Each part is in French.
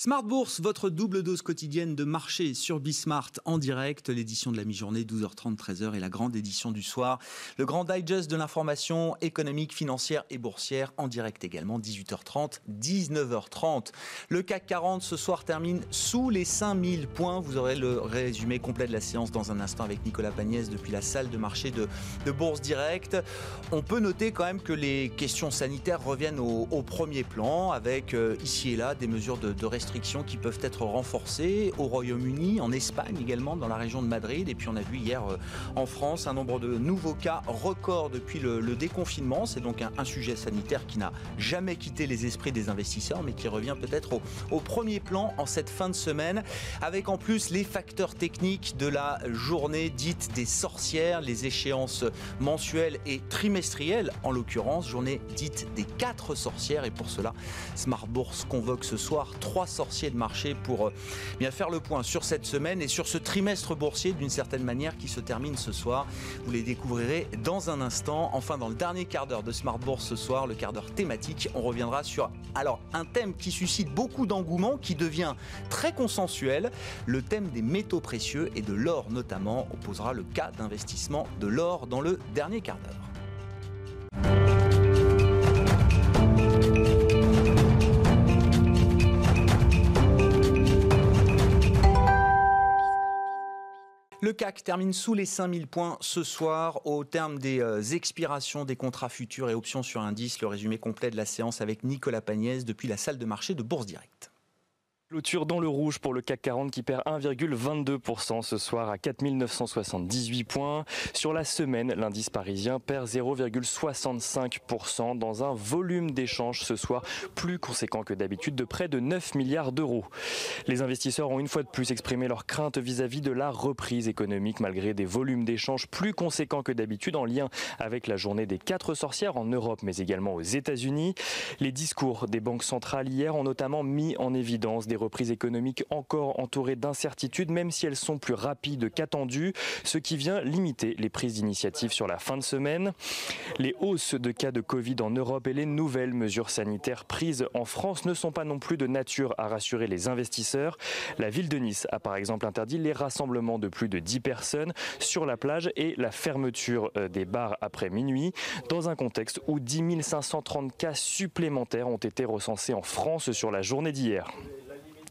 Smart Bourse, votre double dose quotidienne de marché sur Bismart en direct, l'édition de la mi-journée 12h30 13h et la grande édition du soir, le grand digest de l'information économique, financière et boursière en direct également 18h30 19h30. Le CAC 40 ce soir termine sous les 5000 points. Vous aurez le résumé complet de la séance dans un instant avec Nicolas Pagnès depuis la salle de marché de, Bourse Direct. On peut noter quand même que les questions sanitaires reviennent au, premier plan avec euh, ici et là des mesures de, de restriction qui peuvent être renforcées au Royaume-Uni, en Espagne également, dans la région de Madrid. Et puis on a vu hier euh, en France un nombre de nouveaux cas records depuis le, déconfinement. C'est donc un, sujet sanitaire qui n'a jamais quitté les esprits des investisseurs, mais qui revient peut-être au, au premier plan en cette fin de semaine, avec en plus les facteurs techniques de la journée dite des sorcières, les échéances mensuelles et trimestrielles, en l'occurrence, journée dite des quatre sorcières. Et pour cela, Smart Bourse convoque ce soir 300 sorcier de marché pour euh, bien faire le point sur cette semaine et sur ce trimestre boursier d'une certaine manière qui se termine ce soir. Vous les découvrirez dans un instant. Enfin, dans le dernier quart d'heure de Smart Bourse ce soir, le quart d'heure thématique, on reviendra sur alors un thème qui suscite beaucoup d'engouement, qui devient très consensuel, le thème des métaux précieux et de l'or notamment. On posera le cas d'investissement de l'or dans le dernier quart d'heure. Le CAC termine sous les 5000 points ce soir au terme des euh, expirations des contrats futurs et options sur indice. Le résumé complet de la séance avec Nicolas Pagnès depuis la salle de marché de Bourse Directe. Clôture dans le rouge pour le CAC 40 qui perd 1,22% ce soir à 4978 points. Sur la semaine, l'indice parisien perd 0,65% dans un volume d'échanges ce soir plus conséquent que d'habitude de près de 9 milliards d'euros. Les investisseurs ont une fois de plus exprimé leur crainte vis-à-vis de la reprise économique malgré des volumes d'échanges plus conséquents que d'habitude en lien avec la journée des quatre sorcières en Europe mais également aux États-Unis. Les discours des banques centrales hier ont notamment mis en évidence des reprises économiques encore entourées d'incertitudes, même si elles sont plus rapides qu'attendues, ce qui vient limiter les prises d'initiative sur la fin de semaine. Les hausses de cas de Covid en Europe et les nouvelles mesures sanitaires prises en France ne sont pas non plus de nature à rassurer les investisseurs. La ville de Nice a par exemple interdit les rassemblements de plus de 10 personnes sur la plage et la fermeture euh, des bars après minuit, dans un contexte où 10 530 cas supplémentaires ont été recensés en France sur la journée d'hier.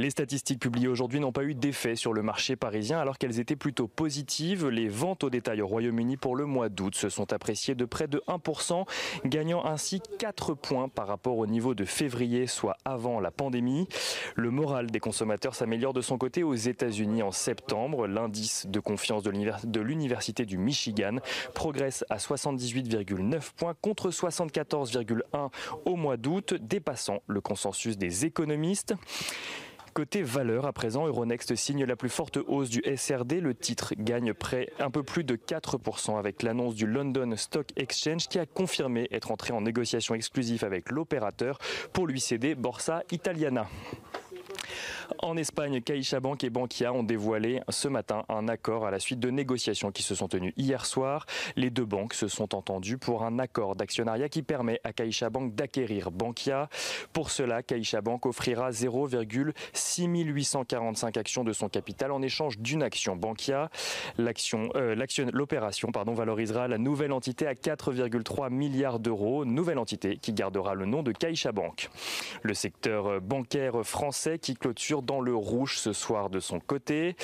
Les statistiques publiées aujourd'hui n'ont pas eu d'effet sur le marché parisien alors qu'elles étaient plutôt positives. Les ventes au détail au Royaume-Uni pour le mois d'août se sont appréciées de près de 1%, gagnant ainsi 4 points par rapport au niveau de février, soit avant la pandémie. Le moral des consommateurs s'améliore de son côté aux États-Unis en septembre. L'indice de confiance de l'Université du Michigan progresse à 78,9 points contre 74,1 au mois d'août, dépassant le consensus des économistes. Côté valeur, à présent, Euronext signe la plus forte hausse du SRD. Le titre gagne près un peu plus de 4% avec l'annonce du London Stock Exchange qui a confirmé être entré en négociation exclusive avec l'opérateur pour lui céder Borsa Italiana. En Espagne, CaixaBank et Bankia ont dévoilé ce matin un accord à la suite de négociations qui se sont tenues hier soir. Les deux banques se sont entendues pour un accord d'actionnariat qui permet à CaixaBank d'acquérir Bankia. Pour cela, CaixaBank offrira 0,6845 actions de son capital en échange d'une action Bankia. Euh, l'opération valorisera la nouvelle entité à 4,3 milliards d'euros, nouvelle entité qui gardera le nom de CaixaBank. Le secteur bancaire français qui clôture dans le rouge ce soir de son côté.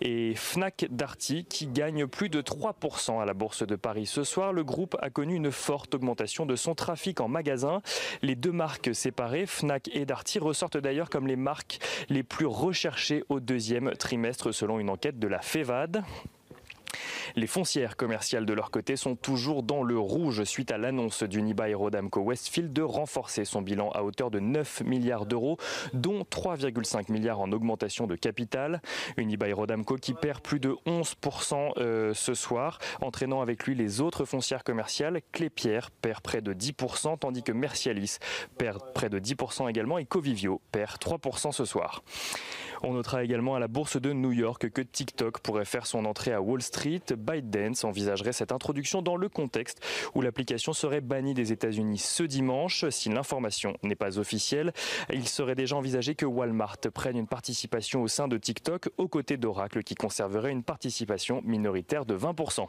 Et Fnac Darty qui gagne plus de 3% à la Bourse de Paris ce soir. Le groupe a connu une forte augmentation de son trafic en magasin. Les deux marques séparées, Fnac et Darty, ressortent d'ailleurs comme les marques les plus recherchées au deuxième trimestre selon une enquête de la FEVAD. Les foncières commerciales de leur côté sont toujours dans le rouge suite à l'annonce d'Unibail Rodamco Westfield de renforcer son bilan à hauteur de 9 milliards d'euros, dont 3,5 milliards en augmentation de capital. Unibail Rodamco qui perd plus de 11% euh, ce soir, entraînant avec lui les autres foncières commerciales. Clépierre perd près de 10%, tandis que Mercialis perd près de 10% également et Covivio perd 3% ce soir. On notera également à la bourse de New York que TikTok pourrait faire son entrée à Wall Street. ByteDance envisagerait cette introduction dans le contexte où l'application serait bannie des États-Unis ce dimanche. Si l'information n'est pas officielle, il serait déjà envisagé que Walmart prenne une participation au sein de TikTok aux côtés d'Oracle qui conserverait une participation minoritaire de 20%.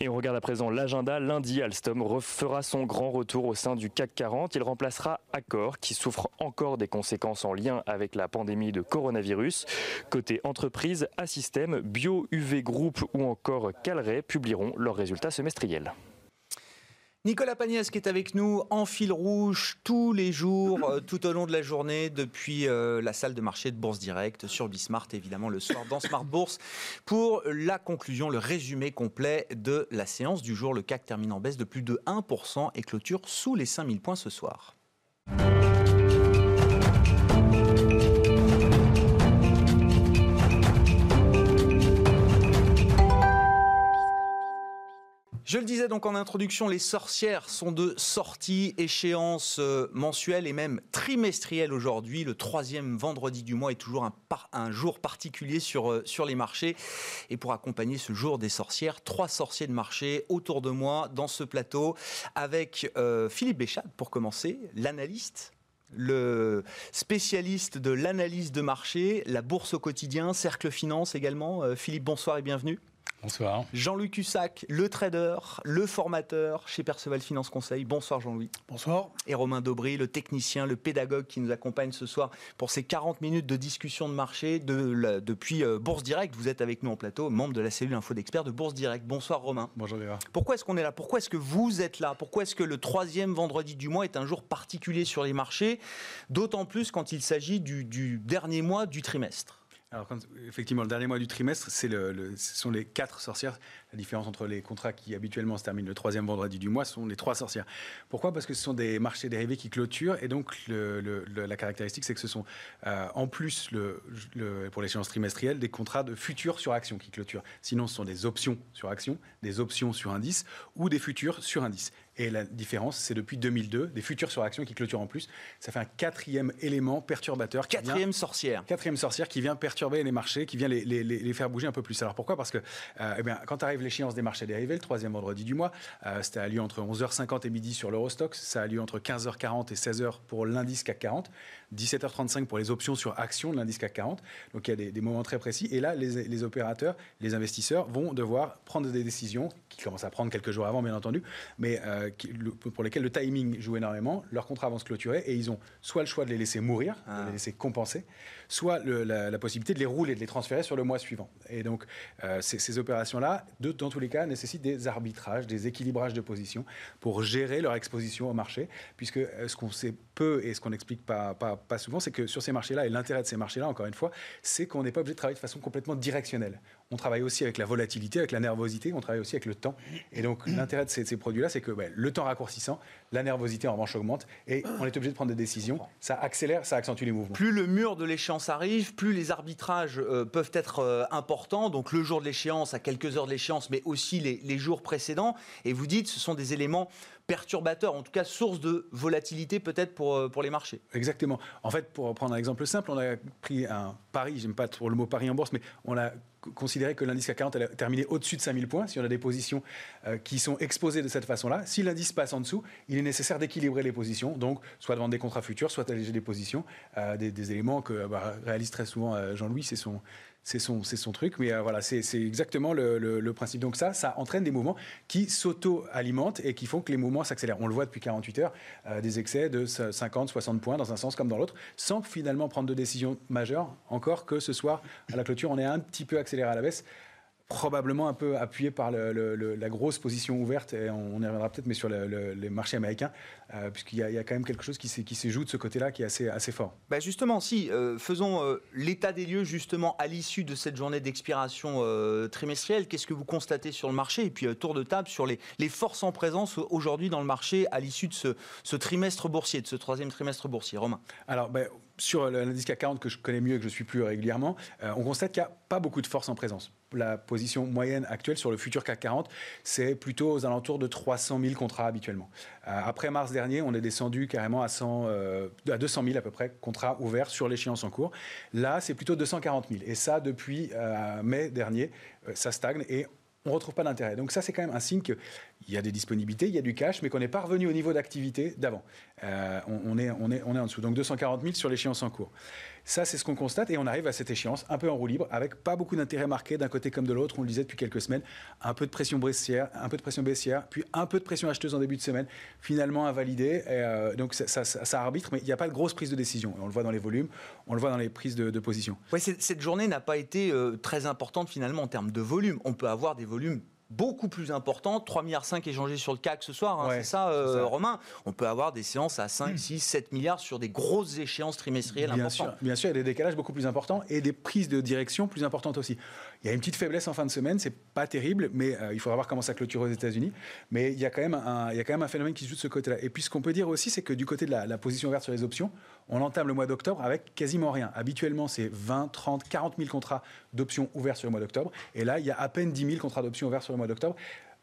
Et on regarde à présent l'agenda. Lundi, Alstom refera son grand retour au sein du CAC 40. Il remplacera Accor, qui souffre encore des conséquences en lien avec la pandémie de coronavirus. Côté entreprise, Assystem, Bio, UV Group ou encore Calray publieront leurs résultats semestriels. Nicolas Pagnès qui est avec nous en fil rouge tous les jours, euh, tout au long de la journée, depuis euh, la salle de marché de Bourse Direct sur Bismart, évidemment le soir dans Smart Bourse, pour la conclusion, le résumé complet de la séance du jour. Le CAC termine en baisse de plus de 1% et clôture sous les 5000 points ce soir. Je le disais donc en introduction, les sorcières sont de sortie, échéance euh, mensuelle et même trimestrielle aujourd'hui. Le troisième vendredi du mois est toujours un, jour particulier sur, euh, sur les marchés. Et pour accompagner ce jour des sorcières, trois sorciers de marché autour de moi dans ce plateau avec euh, Philippe Béchat pour commencer, l'analyste le spécialiste de l'analyse de marché, la bourse au quotidien, Cercle Finance également. Philippe, bonsoir et bienvenue. Bonsoir. Jean-Louis Cussac, le trader, le formateur chez Perceval Finance Conseil. Bonsoir Jean-Louis. Bonsoir. Et Romain Daubry, le technicien, le pédagogue qui nous accompagne ce soir pour ces 40 minutes de discussion de marché de depuis euh, Bourse Direct. Vous êtes avec nous en plateau, membre de la cellule Info d'experts de Bourse Direct. Bonsoir Romain. Bonjour Léa. Pourquoi est-ce qu'on est là? Pourquoi est-ce que vous êtes là? Pourquoi est-ce que le troisième vendredi du mois est un jour particulier sur les marchés? D'autant plus quand il s'agit du dernier mois du trimestre. Alors, effectivement, le dernier mois du trimestre, c'est le, ce sont les quatre sorcières. La différence entre les contrats qui habituellement se terminent le troisième vendredi du mois sont les trois sorcières. Pourquoi? Parce que ce sont des marchés dérivés qui clôturent et donc la caractéristique, c'est que ce sont euh, en plus, pour l'échéance trimestrielle, des contrats de futurs sur action qui clôturent. Sinon, ce sont des options sur action, des options sur indice ou des futurs sur indice. Et la différence, c'est depuis 2002, des futurs sur action qui clôturent en plus. Ça fait un quatrième élément perturbateur. Quatrième sorcière. Quatrième sorcière qui vient perturber les marchés, qui vient les, les, les faire bouger un peu plus. Alors pourquoi? Parce que euh, eh bien, quand arrive l'échéance des marchés dérivés, le troisième vendredi du mois, euh, c'était à lieu entre 11h50 et midi sur l'Eurostox, ça a lieu entre 15h40 et 16h pour l'indice CAC 40. 17h35 pour les options sur actions de l'indice CAC 40. Donc il y a des, moments très précis. Et là, les, opérateurs, les investisseurs vont devoir prendre des décisions qui commencent à prendre quelques jours avant, bien entendu, mais euh, pour lesquelles le timing joue énormément. Leurs contrats vont se clôturer et ils ont soit le choix de les laisser mourir, de les ah. laisser compenser, soit la, possibilité de les rouler, de les transférer sur le mois suivant. Et donc euh, ces, opérations-là, dans tous les cas, nécessitent des arbitrages, des équilibrages de position pour gérer leur exposition au marché, puisque euh, ce qu'on sait peu et ce qu'on n'explique pas, pas pas, souvent, c'est que sur ces marchés-là, et l'intérêt de ces marchés-là, encore une fois, c'est qu'on n'est pas obligé de travailler de façon complètement directionnelle. On travaille aussi avec la volatilité, avec la nervosité, on travaille aussi avec le temps. Et donc l'intérêt de ces, produits-là, c'est que le temps raccourcissant, la nervosité en revanche augmente, et on est obligé de prendre des décisions. Ça accélère, ça accentue les mouvements. Plus le mur de l'échéance arrive, plus les arbitrages euh, peuvent être euh, importants. Donc le jour de l'échéance, à quelques heures de l'échéance, mais aussi les, les jours précédents. Et vous dites, ce sont des éléments perturbateur, en tout cas source de volatilité peut-être pour, euh, pour les marchés. Exactement. En fait, pour prendre un exemple simple, on a pris un pari, j'aime pas trop le mot pari en bourse, mais on a considéré que l'indice CAC 40 allait terminer au-dessus de 5000 points, si on a des positions euh, qui sont exposées de cette façon-là. Si l'indice passe en dessous, il est nécessaire d'équilibrer les positions, donc soit de vendre des contrats futurs, soit d'alléger des positions, euh, des, éléments que bah, réalise très souvent Jean-Louis, c'est son, c'est son, son, truc. Mais euh, voilà, c'est exactement le, principe. Donc ça, ça entraîne des mouvements qui s'auto-alimentent et qui font que les mouvements s'accélèrent. On le voit depuis 48 heures, euh, des excès de 50, 60 points dans un sens comme dans l'autre, sans finalement prendre de décision majeure, encore que ce soir, à la clôture, on est un petit peu accéléré à la baisse probablement un peu appuyé par la grosse position ouverte, et on, y reviendra peut-être, mais sur les marchés américains, euh, puisqu'il y, a quand même quelque chose qui, se joue de ce côté-là qui est assez, assez fort. Bah justement, si, euh, faisons euh, l'état des lieux justement à l'issue de cette journée d'expiration trimestrielle. Qu'est-ce que vous constatez sur le marché? Et puis, tour de table sur les, les forces en présence aujourd'hui dans le marché à l'issue de ce, ce, trimestre boursier, de ce troisième trimestre boursier. Romain Alors, ben, sur l'indice CAC 40 que je connais mieux et que je suis plus régulièrement, on constate qu'il n'y a pas beaucoup de force en présence la position moyenne actuelle sur le futur CAC 40, c'est plutôt aux alentours de 300 000 contrats habituellement. Euh, après mars dernier, on est descendu carrément à, 100, euh, à 200 000 à peu près contrats ouverts sur l'échéance en cours. Là, c'est plutôt 240 000. Et ça, depuis euh, mai dernier, ça stagne et on ne retrouve pas d'intérêt. Donc ça, c'est quand même un signe qu'il y a des disponibilités, il y a du cash, mais qu'on n'est pas revenu au niveau d'activité d'avant. on, est, on, est, en dessous. Donc 240 000 sur l'échéance en cours. Ça, c'est ce qu'on constate et on arrive à cette échéance un peu en roue libre, avec pas beaucoup d'intérêt marqué d'un côté comme de l'autre. On le disait depuis quelques semaines, un peu de pression baissière, un peu de pression baissière, puis un peu de pression acheteuse en début de semaine, finalement invalidé. Euh, donc ça, ça, arbitre, mais il n'y a pas de grosse prise de décision. On le voit dans les volumes, on le voit dans les prises de, position. Ouais, cette journée n'a pas été euh, très importante finalement en termes de volume. On peut avoir des volumes beaucoup plus important. 3,5 milliards échangés sur le CAC ce soir, hein, c'est ça, euh, Romain? On peut avoir des séances à 5, 6, 7 milliards sur des grosses échéances trimestrielles bien Sûr, bien sûr, il y a des décalages beaucoup plus importants et des prises de direction plus importantes aussi. Il y a une petite faiblesse en fin de semaine, c'est pas terrible, mais euh, il faudra voir comment ça clôture aux États-Unis. Mais il y, a quand même un, phénomène qui se joue de ce côté-là. Et puis ce qu'on peut dire aussi, c'est que du côté de la, position verte sur les options, on entame le mois d'octobre avec quasiment rien. Habituellement, c'est 20, 30, 40 000 contrats d'options ouverts sur le mois d'octobre. Et là, il y a à peine 10 000 contrats d'options ouverts sur le mois d'octobre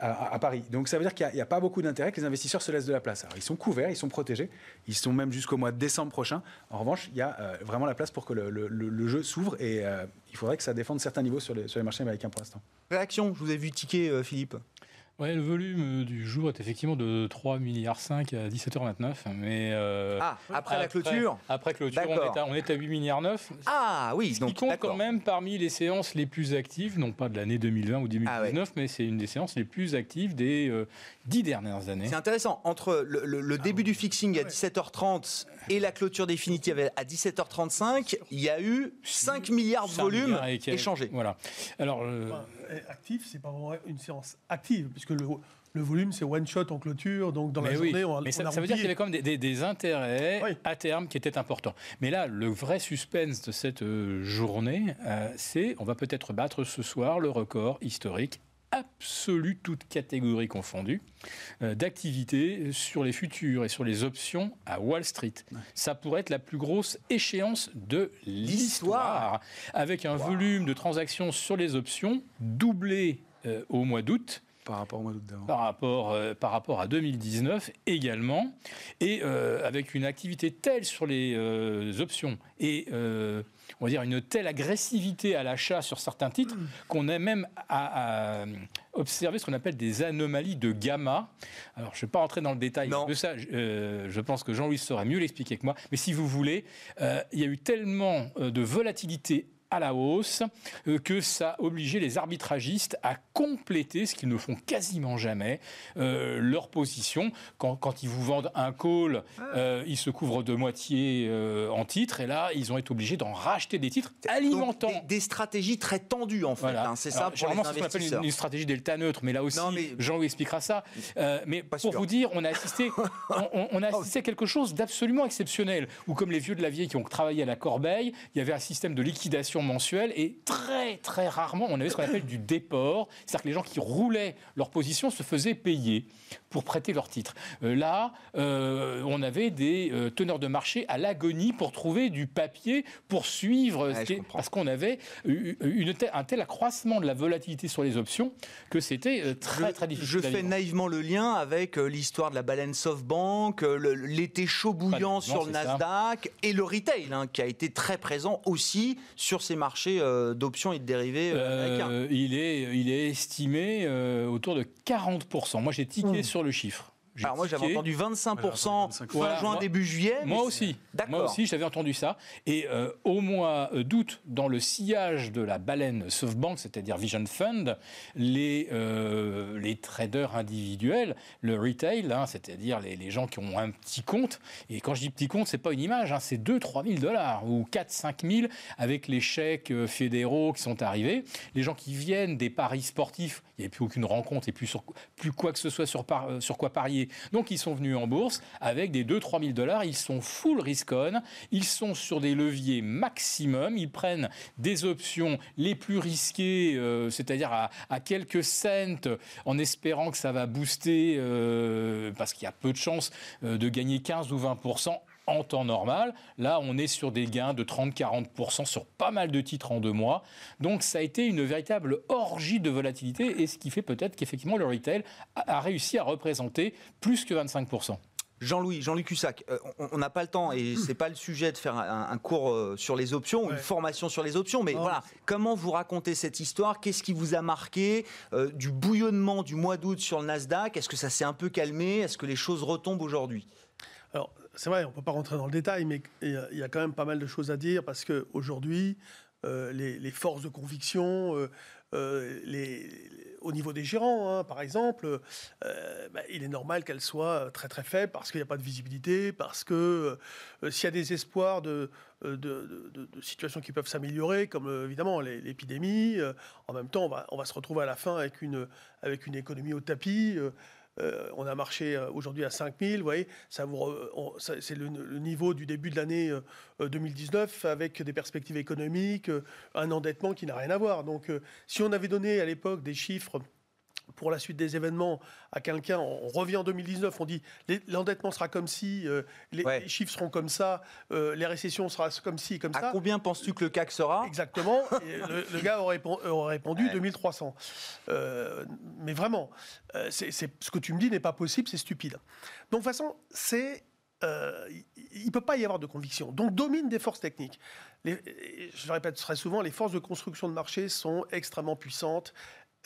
à, Paris. Donc ça veut dire qu'il n'y a, pas beaucoup d'intérêt que les investisseurs se laissent de la place. ils sont couverts, ils sont protégés, ils sont même jusqu'au mois de décembre prochain. En revanche, il y a euh, vraiment la place pour que le, jeu s'ouvre et euh, il faudrait que ça défende certains niveaux sur les, marchés américains pour l'instant. Réaction, je vous ai vu ticker, euh, Philippe. Ouais, le volume euh, du jour est effectivement de 3 milliards 5 à 17h29, mais euh, ah après, la clôture. Après clôture, on est, à, on est, à, 8 milliards 9. Ah oui, ce donc qui compte quand même parmi les séances les plus actives, non pas de l'année 2020 ou 2019, ah mais c'est une des séances les plus actives des euh, dix dernières années. C'est intéressant entre le, début du fixing à 17h30 et la clôture définitive à 17h35, il y a eu 5 milliards de volumes échangés. Voilà. Alors actif, c'est pas vraiment une séance active, puisque le, le volume, c'est one shot en clôture, donc dans la journée, on, mais ça, veut dire qu'il y avait quand même des, intérêts à terme qui étaient importants. Mais là, le vrai suspense de cette euh, journée, euh, c'est on va peut-être battre ce soir le record historique absolu, toute catégorie confondue, euh, d'activité sur les futurs et sur les options à Wall Street. Ça pourrait être la plus grosse échéance de l'histoire, avec un volume de transactions sur les options doublé euh, au mois d'août. Par rapport au mois d'août Par rapport, euh, par rapport à 2019 également, et avec une activité telle sur les options et on va dire, une telle agressivité à l'achat sur certains titres qu'on est même à, observer ce qu'on appelle des anomalies de gamma. Alors, je ne vais pas rentrer dans le détail de ça. Euh, je pense que Jean-Louis saurait mieux l'expliquer que moi. Mais si vous voulez, euh, il y a eu tellement euh, de volatilité à la hausse euh, que ça obligé les arbitragistes à compléter, ce qu'ils ne font quasiment jamais, euh, leur position. Quand, quand, ils vous vendent un call, ah. euh, ils se couvrent de moitié en titres, et là, ils ont été obligés d'en racheter des titres alimentant. des, stratégies très tendues, en fait. Hein, c'est ça pour les investisseurs. Une, une, stratégie delta neutre, mais là aussi, Jean vous expliquera ça. mais pour vous dire, on a assisté, on, on, a assisté à quelque chose d'absolument exceptionnel, où comme les vieux de la vieille qui ont travaillé à la corbeille, il y avait un système de liquidation mensuel et très très rarement on avait ce qu'on appelle du déport, c'est-à-dire que les gens qui roulaient leur position se faisaient payer pour prêter leur titre. Euh, là, euh, on avait des euh, teneurs de marché à l'agonie pour trouver du papier pour suivre, parce qu'on avait une un tel accroissement de la volatilité sur les options que c'était très très difficile. Je fais naïvement le lien avec l'histoire de la baleine SoftBank, l'été chaud bouillant sur le Nasdaq et le retail hein, qui a été très présent aussi sur ces marché euh, d'options et de dérivés euh, américains il, est, il est estimé euh, autour de 40%. Moi, j'ai tiqué mmh. sur le chiffre. Alors moi j'avais entendu 25% fin juin, début juillet. Moi aussi. Moi aussi, j'avais entendu ça. Et euh, au mois d'août, dans le sillage de la baleine SoftBank, c'est-à-dire Vision Fund, les, euh, les traders individuels, le retail, hein, c'est-à-dire les, les, gens qui ont un petit compte, et quand je dis petit compte, c'est pas une image, hein, c'est 2-3 000 dollars ou 4-5 000 avec les chèques euh, fédéraux qui sont arrivés. Les gens qui viennent des paris sportifs, il n'y avait plus aucune rencontre et plus, sur, plus quoi que ce soit sur, sur quoi parier donc ils sont venus en bourse avec des 2-3 000 dollars. Ils sont full risk-on. Ils sont sur des leviers maximum. Ils prennent des options les plus risquées, euh, c'est-à-dire à, quelques cents, en espérant que ça va booster, euh, parce qu'il y a peu de chances euh, de gagner 15 ou 20 en temps normal. Là, on est sur des gains de 30-40% sur pas mal de titres en deux mois. Donc, ça a été une véritable orgie de volatilité et ce qui fait peut-être qu'effectivement, le retail a réussi à représenter plus que 25%. Jean-Louis, Jean-Luc Cussac, euh, on n'a pas le temps et c'est pas le sujet de faire un, cours euh, sur les options, ou une formation sur les options, mais voilà, comment vous racontez cette histoire? Qu'est-ce qui vous a marqué euh, du bouillonnement du mois d'août sur le Nasdaq? Est-ce que ça s'est un peu calmé? Est-ce que les choses retombent aujourd'hui? Alors, c'est vrai, on ne peut pas rentrer dans le détail, mais il y a quand même pas mal de choses à dire parce qu'aujourd'hui, euh, les, forces de conviction, euh, euh, au niveau des gérants, hein, par exemple, bah, il est normal qu'elles soient très très faibles parce qu'il n'y a pas de visibilité, parce que s'il y a des espoirs de, de, situations qui peuvent s'améliorer, comme évidemment l'épidémie, en même temps, on va, on va, se retrouver à la fin avec une, avec une économie au tapis. Euh, on a marché euh, aujourd'hui à 5000, vous voyez, c'est le, niveau du début de l'année 2019 euh, avec des perspectives économiques, un endettement qui n'a rien à voir. Donc, si on avait donné à l'époque des chiffres pour la suite des événements à quelqu'un, on revient en 2019, on dit l'endettement sera comme si, euh, les, chiffres seront comme ça, euh, les récessions seront comme ci, comme ça. À combien penses-tu que le CAC sera? Exactement. le, gars aurait, répondu 2300. Euh, mais vraiment, c'est, ce que tu me dis n'est pas possible, c'est stupide. Donc de toute façon, c'est il ne peut pas y avoir de conviction. Donc domine des forces techniques. je le répète très souvent, les forces de construction de marché sont extrêmement puissantes.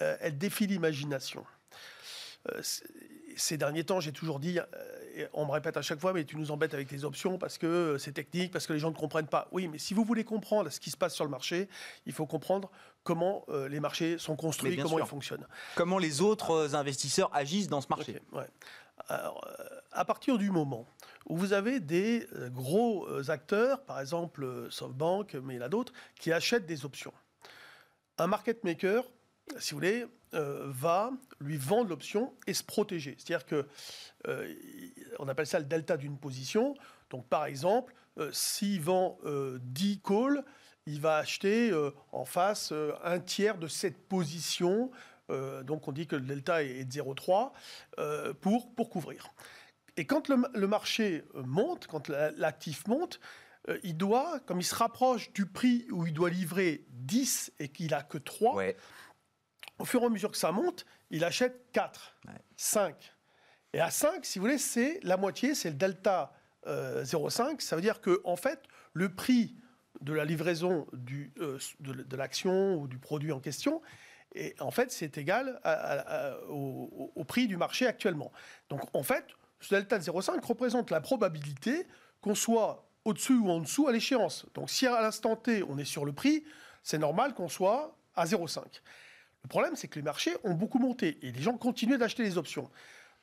Euh, elle défie l'imagination. Euh, ces derniers temps, j'ai toujours dit, euh, on me répète à chaque fois, mais tu nous embêtes avec tes options parce que c'est technique, parce que les gens ne comprennent pas. Oui, mais si vous voulez comprendre ce qui se passe sur le marché, il faut comprendre comment les marchés sont construits, comment ils fonctionnent. Comment les autres investisseurs agissent dans ce marché. à partir du moment où vous avez des gros acteurs, par exemple SoftBank, mais il y en a d'autres, qui achètent des options. Un market maker si vous voulez, euh, va lui vendre l'option et se protéger. C'est-à-dire que euh, on appelle ça le delta d'une position. Donc, par exemple, euh, s'il vend 10 calls, il va acheter en face un tiers de cette position. donc, on dit que le delta est de 0,3 pour, pour couvrir. Et quand le, marché monte, quand l'actif monte, il doit, comme il se rapproche du prix où il doit livrer 10 et qu'il a que 3, au fur et à mesure que ça monte, il achète 4, 5. Et à 5, si vous voulez, c'est la moitié, c'est le delta 0,5. Euh, ça veut dire que, en fait, le prix de la livraison du, euh, de, l'action ou du produit en question, et en fait, c'est égal au, prix du marché actuellement. Donc, en fait, ce delta de 0,5 représente la probabilité qu'on soit au-dessus ou en dessous à l'échéance. Donc, si à l'instant T, on est sur le prix, c'est normal qu'on soit à 0,5. Le problème, c'est que les marchés ont beaucoup monté et les gens continuent d'acheter les options.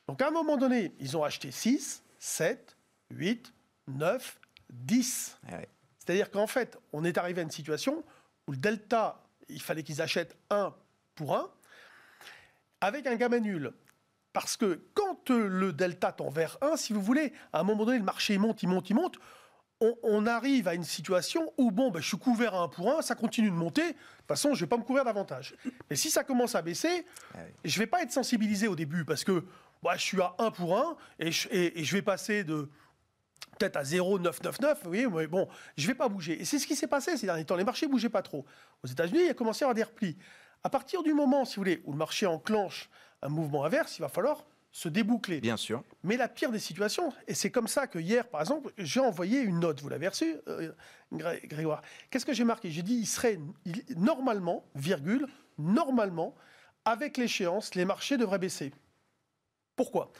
Donc à un moment donné, ils ont acheté 6, 7, 8, 9, 10. C'est-à-dire qu'en fait, on est arrivé à une situation où le delta, il fallait qu'ils achètent 1 pour 1, avec un gamma nul. Parce que quand le delta tend vers 1, si vous voulez, à un moment donné, le marché monte, il monte, il monte, on, arrive à une situation où, bon, ben, je suis couvert à 1 pour 1, ça continue de monter, de toute façon, je ne vais pas me couvrir davantage. Mais si ça commence à baisser, ah je ne vais pas être sensibilisé au début, parce que je suis à 1 pour 1, et je, et, je vais passer de peut-être à 0,999, vous voyez, mais bon, je ne vais pas bouger. Et c'est ce qui s'est passé ces derniers temps, les marchés ne bougeaient pas trop. Aux États-Unis, il a commencé à avoir des replis. À partir du moment, si vous voulez, où le marché enclenche un mouvement inverse, il va falloir se déboucler. Bien sûr. Mais la pire des situations, et c'est comme ça que hier, par exemple, j'ai envoyé une note, vous l'avez reçue, euh, Grégoire. Qu'est-ce que j'ai marqué? J'ai dit, il serait normalement, virgule, normalement, avec l'échéance, les marchés devraient baisser. Pourquoi?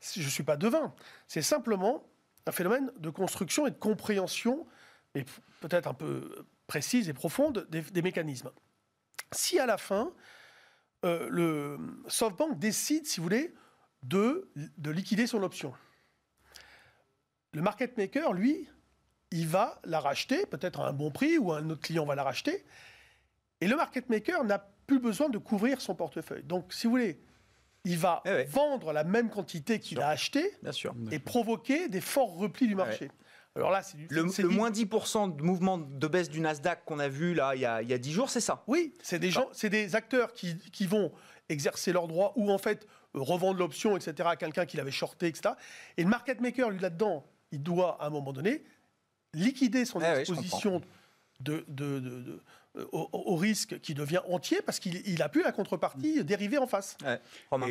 Je ne suis pas devin. C'est simplement un phénomène de construction et de compréhension, et peut-être un peu précise et profonde, des, mécanismes. Si à la fin, euh, le SoftBank décide, si vous voulez, de, de liquider son option, le market maker, lui, il va la racheter, peut-être à un bon prix, ou un autre client va la racheter, et le market maker n'a plus besoin de couvrir son portefeuille. Donc, si vous voulez, il va eh vendre la même quantité qu'il a acheté et provoquer des forts replis du marché. Alors là, c'est le, le moins 10% de mouvement de baisse du Nasdaq qu'on a vu là il y a, il y a 10 jours, c'est ça? Oui, c'est des gens, c'est des acteurs qui, qui, vont exercer leurs droits ou en fait revendre l'option, etc. à quelqu'un qui l'avait shorté, etc. Et le market maker, lui là-dedans, il doit à un moment donné liquider son eh exposition de, de, de, euh, au, risque qui devient entier parce qu'il a pu la contrepartie dériver en face.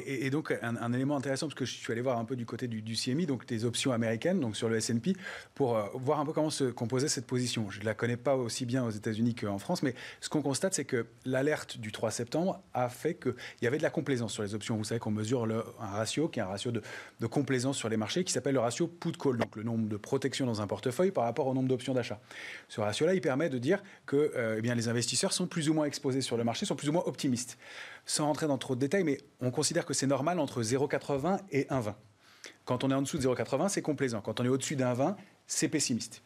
et, donc, un, élément intéressant, parce que je suis allé voir un peu du côté du, CMI, donc des options américaines, donc sur le S&P, pour euh, voir un peu comment se composait cette position. Je ne la connais pas aussi bien aux États-Unis qu'en France, mais ce qu'on constate, c'est que l'alerte du 3 septembre a fait qu'il y avait de la complaisance sur les options. Vous savez qu'on mesure le, un ratio, qui est un ratio de, de complaisance sur les marchés, qui s'appelle le ratio put-call, donc le nombre de protections dans un portefeuille par rapport au nombre d'options d'achat. Ce ratio-là, il permet de dire que euh, eh bien, les investisseurs sont plus ou moins exposés sur le marché, sont plus ou moins optimistes. Sans rentrer dans trop de détails, mais on considère que c'est normal entre 0,80 et 1,20. Quand on est en dessous de 0,80, c'est complaisant. Quand on est au-dessus d'un 20, c'est pessimiste.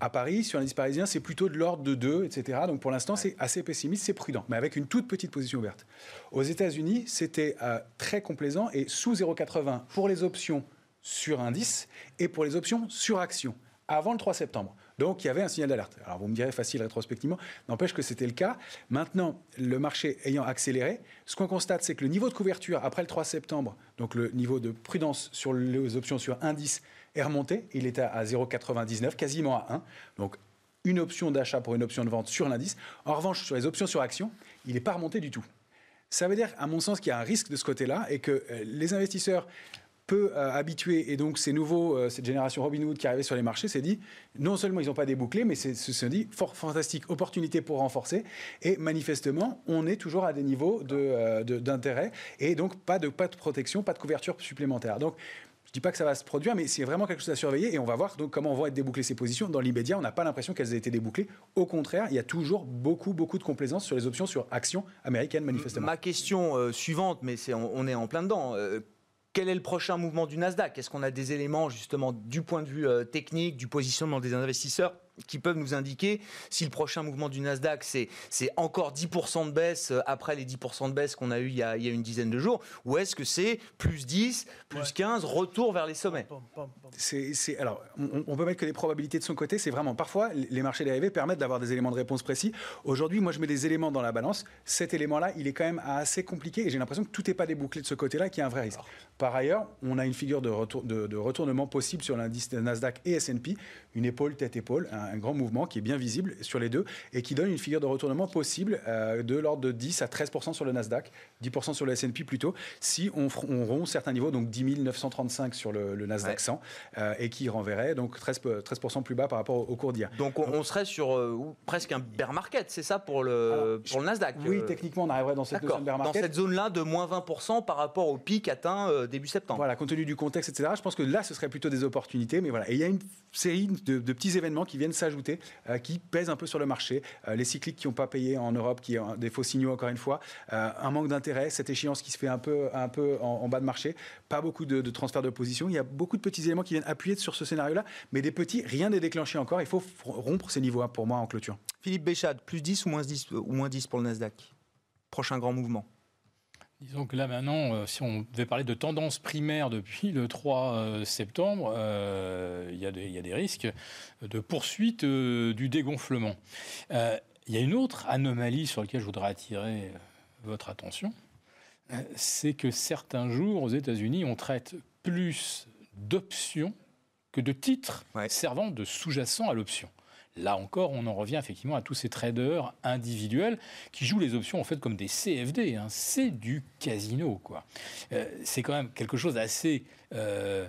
À Paris, sur l'indice parisien, c'est plutôt de l'ordre de 2, etc. Donc pour l'instant, c'est assez pessimiste, c'est prudent, mais avec une toute petite position ouverte. Aux États-Unis, c'était euh, très complaisant et sous 0,80 pour les options sur indice et pour les options sur action avant le 3 septembre. Donc il y avait un signal d'alerte. Alors vous me direz facile rétrospectivement, n'empêche que c'était le cas. Maintenant, le marché ayant accéléré, ce qu'on constate, c'est que le niveau de couverture après le 3 septembre, donc le niveau de prudence sur les options sur indice est remonté. Il était à 0,99, quasiment à 1. Donc une option d'achat pour une option de vente sur l'indice. En revanche, sur les options sur action, il n'est pas remonté du tout. Ça veut dire, à mon sens, qu'il y a un risque de ce côté-là et que euh, les investisseurs peu euh, habitués, et donc ces nouveaux, euh, cette génération Robinhood qui arrivait sur les marchés, s'est dit, non seulement ils n'ont pas débouclé, mais se dit, fantastique opportunité pour renforcer, et manifestement, on est toujours à des niveaux euh, d'intérêt, de, et donc pas de, pas de protection, pas de couverture supplémentaire. Donc, je dis pas que ça va se produire, mais c'est vraiment quelque chose à surveiller et on va voir donc comment vont être débouclées ces positions. Dans l'immédiat, on n'a pas l'impression qu'elles aient été débouclées. Au contraire, il y a toujours beaucoup, beaucoup de complaisance sur les options sur actions américaines, manifestement. Ma question suivante, mais on, est en plein dedans quel est le prochain mouvement du Nasdaq? Est-ce qu'on a des éléments justement du point de vue euh, technique, du positionnement des investisseurs qui peuvent nous indiquer si le prochain mouvement du Nasdaq, c'est encore 10% de baisse euh, après les 10% de baisse qu'on a eu il y a, une dizaine de jours, ou est-ce que c'est plus 10, plus 15, retour vers les sommets? C'est, Alors, on, peut mettre que les probabilités de son côté, c'est vraiment parfois les marchés dérivés permettent d'avoir des éléments de réponse précis. Aujourd'hui, moi, je mets des éléments dans la balance. Cet élément-là, il est quand même assez compliqué et j'ai l'impression que tout n'est pas débouclé de ce côté-là, qui est un vrai risque. Par ailleurs, on a une figure de, retour, de, retournement possible sur l'indice Nasdaq et S&P, une épaule tête-épaule, un, grand mouvement qui est bien visible sur les deux et qui donne une figure de retournement possible euh, de l'ordre de 10 à 13% sur le Nasdaq, 10% sur le S&P plutôt, si on, on, rompt certains niveaux, donc 10 935 sur le, Nasdaq 100 euh, et qui renverrait donc 13%, 13 plus bas par rapport au, cours d'hier. Donc on, serait sur euh, presque un bear market, c'est ça pour le, pour le Nasdaq Oui, techniquement on arriverait dans cette zone bear market. Dans cette zone-là de moins 20% par rapport au pic atteint début septembre. Voilà, compte tenu du contexte, etc. Je pense que là ce serait plutôt des opportunités, mais voilà. Et il y a une série de, de petits événements qui viennent s'ajouter, euh, qui pèsent un peu sur le marché. Euh, les cycliques qui n'ont pas payé en Europe, qui ont des faux signaux encore une fois, euh, un manque d'intérêt, cette échéance qui se fait un peu, un peu en, bas de marché, pas beaucoup de, de transferts de position. Il y a beaucoup de petits éléments qui viennent appuyer sur ce scénario-là, mais des petits, rien n'est déclenché encore. Il faut rompre ces niveaux pour moi en clôture. Philippe Béchade, plus 10 ou moins 10, ou moins 10 pour le Nasdaq? Prochain grand mouvement Disons que là maintenant, euh, si on devait parler de tendance primaire depuis le 3 euh, septembre, euh, il y, y, a des risques de poursuite du dégonflement. il y a une autre anomalie sur laquelle je voudrais attirer votre attention, c'est que certains jours aux États-Unis, on traite plus d'options que de titres servant de sous-jacent à l'option. Là encore, on en revient effectivement à tous ces traders individuels qui jouent les options en fait comme des CFD. Hein. C'est du casino, quoi. Euh, c'est quand même quelque chose d'assez euh,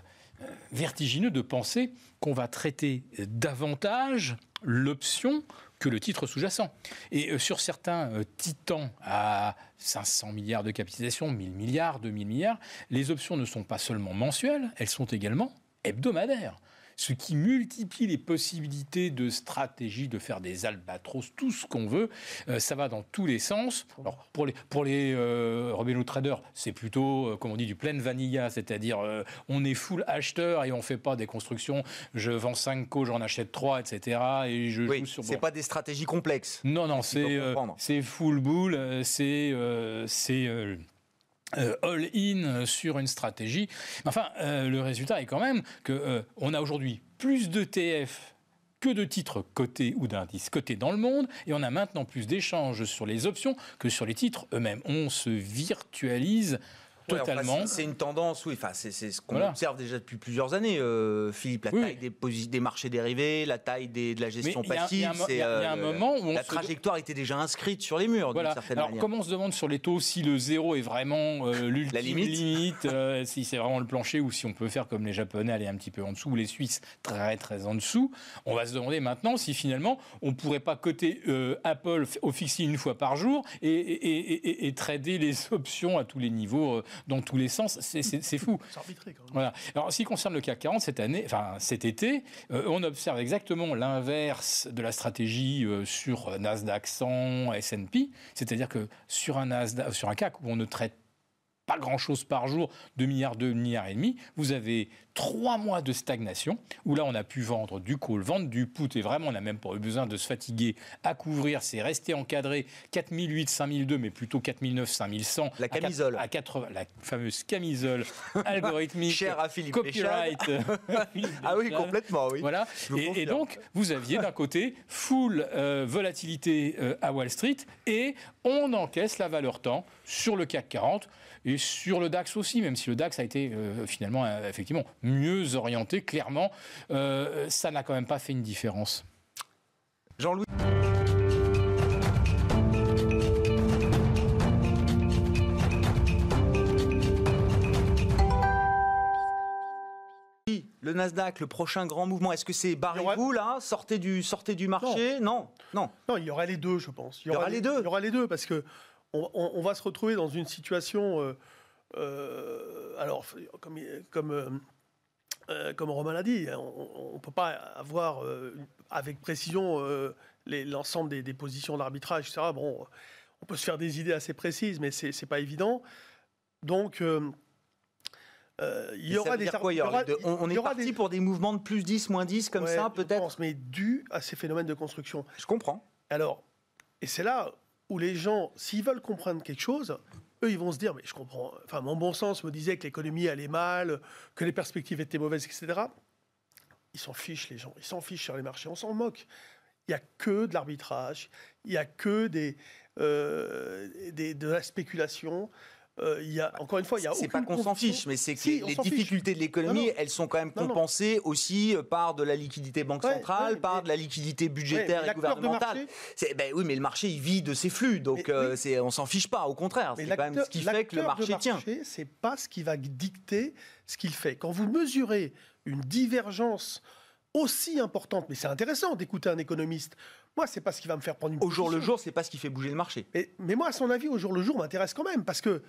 vertigineux de penser qu'on va traiter davantage l'option que le titre sous-jacent. Et euh, sur certains euh, titans à 500 milliards de capitalisation, 1000 milliards, 2000 milliards, les options ne sont pas seulement mensuelles, elles sont également hebdomadaires ce qui multiplie les possibilités de stratégie, de faire des albatros, tout ce qu'on veut. Euh, ça va dans tous les sens. Alors, pour les, pour les euh, Traders, c'est plutôt, euh, comme on dit, du plein vanilla, c'est-à-dire euh, on est full acheteur et on fait pas des constructions, je vends 5 co, j'en achète 3, etc. Et je oui, joue C'est pas des stratégies complexes. Non, non, c'est full bull, c'est. c'est all-in sur une stratégie. Enfin, euh, le résultat est quand même euh, on a aujourd'hui plus de TF que de titres cotés ou d'indices cotés dans le monde, et on a maintenant plus d'échanges sur les options que sur les titres eux-mêmes. On se virtualise totalement. c'est une tendance, oui. Enfin, c'est ce qu'on observe déjà depuis plusieurs années, euh, Philippe. La taille des, des, marchés dérivés, la taille des, de la gestion passive. Il y, a un euh, moment où la trajectoire était déjà inscrite sur les murs. Voilà. Alors, manière. comment on se demande sur les taux si le zéro est vraiment euh, l'ultime limite, limite si c'est vraiment le plancher ou si on peut faire comme les Japonais, aller un petit peu en dessous, ou les Suisses très très en dessous. On va se demander maintenant si finalement on pourrait pas coter Apple au fixing une fois par jour et, et, et, trader les options à tous les niveaux dans tous les sens. C'est fou. Voilà. Alors, ce qui concerne le CAC 40 cette année, enfin cet été, euh, on observe exactement l'inverse de la stratégie euh, sur Nasdaq 100, S&P, c'est-à-dire que sur un Nasdaq, sur un CAC où on ne traite pas grand-chose par jour, 2 milliards, 2 milliards et demi, vous avez trois mois de stagnation, où là on a pu vendre du call, vendre du put, et vraiment on n'a même pas eu besoin de se fatiguer à couvrir, c'est resté encadré 4008, 5002, mais plutôt 4009, 5100. La camisole. À 80, la fameuse camisole algorithmique. Cher à Philippe Copyright. ah oui, complètement, oui. Voilà. Et, donc, vous aviez d'un côté full euh, volatilité euh, à Wall Street, et on encaisse la valeur temps sur le CAC 40 et sur le DAX aussi, même si le DAX a été euh, finalement effectivement mieux orienté, clairement, euh, ça n'a quand même pas fait une différence. Jean-Louis le Nasdaq, le prochain grand mouvement, est-ce que c'est barrez-vous là Sortez du, sortez du marché? Non. non. non. il y aura les deux, je pense. Il y aura, les, deux. Il y aura les deux parce que on, va se retrouver dans une situation. Euh, euh, alors, comme, comme euh, comme Romain l'a dit, on ne peut pas avoir euh, avec précision euh, l'ensemble des, positions d'arbitrage, etc. Bon, on peut se faire des idées assez précises, mais ce n'est pas évident. Donc, il y aura des... Quoi, on, est parti pour des mouvements de plus 10, moins 10, comme ça, peut-être? Mais dû à ces phénomènes de construction. Je comprends. Alors, et c'est là où les gens, s'ils veulent comprendre quelque chose, eux, ils vont se dire, mais je comprends, enfin, mon bon sens me disait que l'économie allait mal, que les perspectives étaient mauvaises, etc. Ils s'en fichent, les gens. Ils s'en fichent sur les marchés. On s'en moque. Il n'y a que de l'arbitrage. Il n'y a que des, euh, des, de la spéculation. Euh, il y a, encore une fois, il y a C'est pas qu'on s'en fiche, mais c'est que les difficultés de l'économie, elles sont quand même compensées aussi euh, par de la liquidité banque centrale, par de la liquidité budgétaire et gouvernementale. Ben oui, mais le marché, il vit de ses flux, donc euh, c'est, on s'en fiche pas, au contraire. C'est quand même ce qui fait que le marché, tient. C'est pas ce qui va dicter ce qu'il fait. Quand vous mesurez une divergence aussi importante, mais c'est intéressant d'écouter un économiste. Moi, c'est pas ce qui va me faire prendre une Au jour le jour, c'est pas ce qui fait bouger le marché. Mais, mais moi, à son avis, au jour le jour, m'intéresse quand même parce que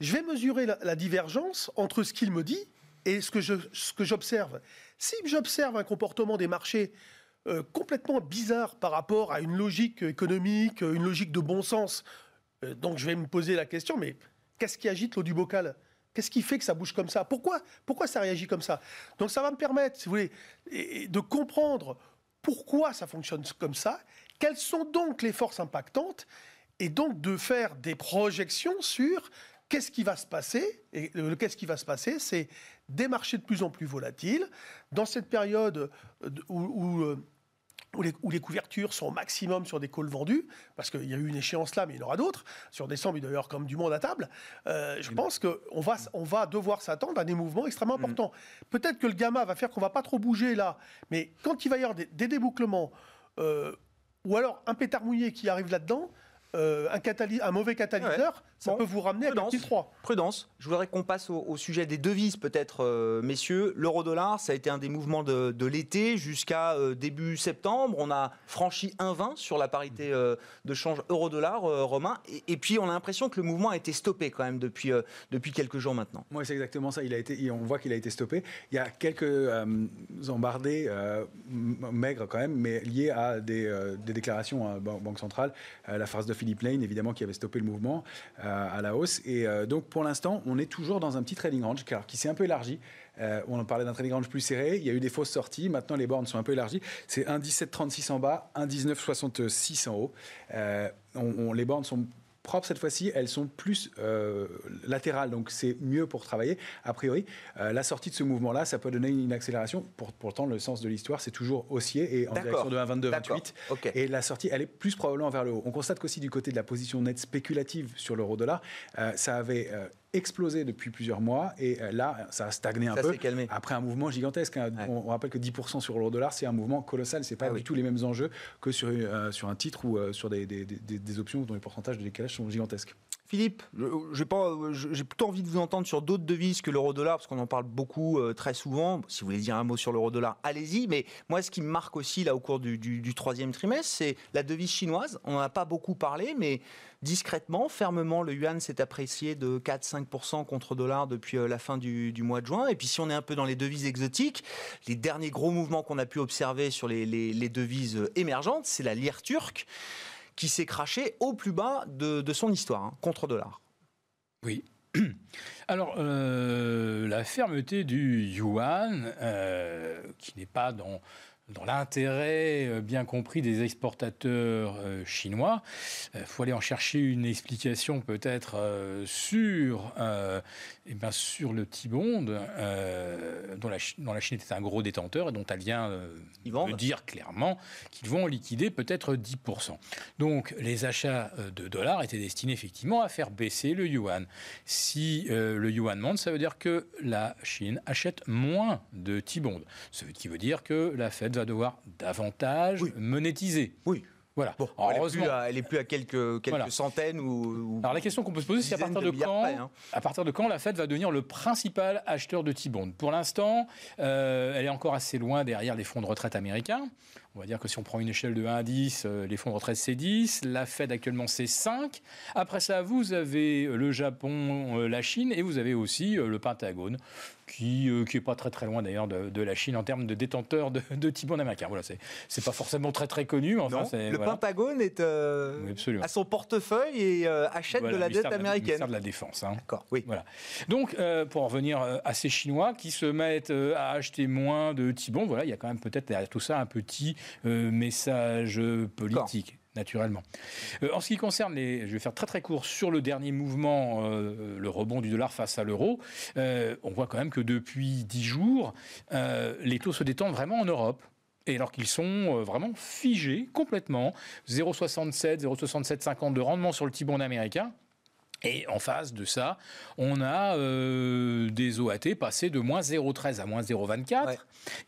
je vais mesurer la, divergence entre ce qu'il me dit et ce que, j'observe. Si j'observe un comportement des marchés euh, complètement bizarre par rapport à une logique économique, une logique de bon sens, euh, donc je vais me poser la question, mais qu'est-ce qui agite l'eau du bocal? Qu'est-ce qui fait que ça bouge comme ça? Pourquoi Pourquoi ça réagit comme ça? Donc ça va me permettre, si vous voulez, de comprendre pourquoi ça fonctionne comme ça, quelles sont donc les forces impactantes, et donc de faire des projections sur Qu'est-ce qui va se passer Et le qu'est-ce qui va se passer, c'est des marchés de plus en plus volatiles. Dans cette période euh, où, euh, où, les, où, les, couvertures sont au maximum sur des calls vendus, parce qu'il y a eu une échéance là, mais il y en aura d'autres. Sur décembre, il doit y avoir comme du monde à table. Euh, je pense qu'on va, on va devoir s'attendre à des mouvements extrêmement mm. importants. Peut-être que le gamma va faire qu'on va pas trop bouger là, mais quand il va y avoir des, débouclements, ou alors un pétard mouillé qui arrive là-dedans, euh, un mauvais catalyseur, ça Bon, peut vous ramener à prudence. 4003. Prudence. Je voudrais qu'on passe au, au sujet des devises, peut-être, euh, messieurs. L'euro-dollar, ça a été un des mouvements de, de l'été jusqu'à euh, début septembre. On a franchi 1,20 sur la parité euh, de change euro-dollar, euh, Romain. Et, et puis, on a l'impression que le mouvement a été stoppé quand même depuis, euh, depuis quelques jours maintenant. Moi, c'est exactement ça. Il a été, on voit qu'il a été stoppé. Il y a quelques euh, embardés euh, maigres quand même, mais liés à des, euh, des déclarations à Ban- Banque centrale. Euh, la phrase de Philippe Lane, évidemment, qui avait stoppé le mouvement euh, à la hausse. Et euh, donc, pour l'instant, on est toujours dans un petit trading range qui s'est un peu élargi. Euh, on en parlait d'un trading range plus serré. Il y a eu des fausses sorties. Maintenant, les bornes sont un peu élargies. C'est 1,1736 en bas, 1,1966 en haut. Euh, on- on- les bornes sont propres cette fois-ci, elles sont plus euh, latérales, donc c'est mieux pour travailler. A priori, euh, la sortie de ce mouvement-là, ça peut donner une accélération. Pour- pourtant, le sens de l'histoire, c'est toujours haussier et en direction de 1,22, D'accord. 28. Ok. Et la sortie, elle est plus probablement vers le haut. On constate qu'aussi du côté de la position nette spéculative sur l'euro-dollar, euh, ça avait euh, explosé depuis plusieurs mois et euh, là, ça a stagné un Ça peu. calmé. Après un mouvement gigantesque, hein. Ouais. on, on rappelle que 10% sur l'euro-dollar, c'est un mouvement colossal. C'est pas Ah du oui. tout les mêmes enjeux que sur, euh, sur un titre ou euh, sur des, des- des- des options dont les pourcentages de décalage sont gigantesques. Philippe, j'ai plutôt envie de vous entendre sur d'autres devises que l'euro-dollar, parce qu'on en parle beaucoup, euh, très souvent. Si vous voulez dire un mot sur l'euro-dollar, allez-y. Mais moi, ce qui me marque aussi là au cours du, troisième trimestre, c'est la devise chinoise. On n'en a pas beaucoup parlé, mais discrètement, fermement, le yuan s'est apprécié de 4-5% contre dollar depuis euh, la fin du, mois de juin. Et puis, si on est un peu dans les devises exotiques, les derniers gros mouvements qu'on a pu observer sur les devises euh, émergentes, c'est la lire turque qui s'est crachée au plus bas de, de son histoire, hein, contre dollar. Oui. Alors, euh, la fermeté du yuan, euh, qui n'est pas dans, dans l'intérêt euh, bien compris des exportateurs euh, chinois, il faut aller en chercher une explication peut-être euh, sur, euh, eh ben, sur le T-bond, euh, dont, la, Chi- dont la Chine était un gros détenteur et dont elle vient euh, de dire clairement qu'ils vont liquider peut-être 10%. Donc les achats euh, de dollars étaient destinés effectivement à faire baisser le yuan. Si euh, le yuan monte, ça veut dire que la Chine achète moins de T-bonds. Ce qui veut dire que la Fed va devoir davantage Oui. monétiser. Oui. Voilà. Bon, elle est, Heureusement. plus à, elle est plus à quelques, quelques Voilà. centaines ou. ou- Alors la question qu'on peut se poser, c'est à partir de de, quand, près, hein. à partir de quand la Fed va devenir le principal acheteur de T-bonds? Pour l'instant, euh, elle est encore assez loin derrière les fonds de retraite américains. On va dire que si on prend une échelle de 1 à 10, euh, les fonds de retraite c'est 10, la Fed actuellement c'est 5. Après ça, vous avez le Japon, euh, la Chine et vous avez aussi euh, le Pentagone qui n'est pas très très loin d'ailleurs de, de la Chine en termes de détenteurs de, de T-bonds américains. Voilà, c'est pas forcément très très connu, mais enfin Non, c'est le voilà. Pentagone est euh, Oui, à son portefeuille et euh, achète Voilà, de la dette de la- américaine. ministère de la Défense. hein. D'accord, oui. Voilà. Donc, euh, pour en revenir euh, à ces Chinois qui se mettent euh, à acheter moins de T-bonds, voilà, il y a quand même peut-être derrière tout ça un petit euh, message euh, politique. Naturellement. Euh, en ce qui concerne les, je vais faire très très court sur le dernier mouvement, euh, le rebond du dollar face à l'euro. euh, on voit quand même que depuis 10 jours, les taux se détendent vraiment en Europe. Et alors qu'ils sont vraiment figés complètement, 0,67, 0,6750 de rendement sur le T-bond américain. Et en face de ça, on a euh, des OAT passés de moins 0,13 à moins 0,24. Ouais.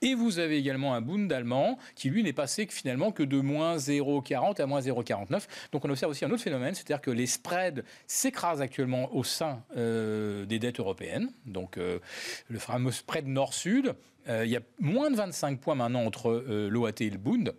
Et vous avez également un Bund allemand qui, lui, n'est passé que finalement que de moins 0,40 à moins 0,49. Donc on observe aussi un autre phénomène, c'est-à-dire que les spreads s'écrasent actuellement au sein euh, des dettes européennes. Donc euh, le fameux spread nord-sud, il y a moins de 25 points maintenant entre l'OAT et le Bund.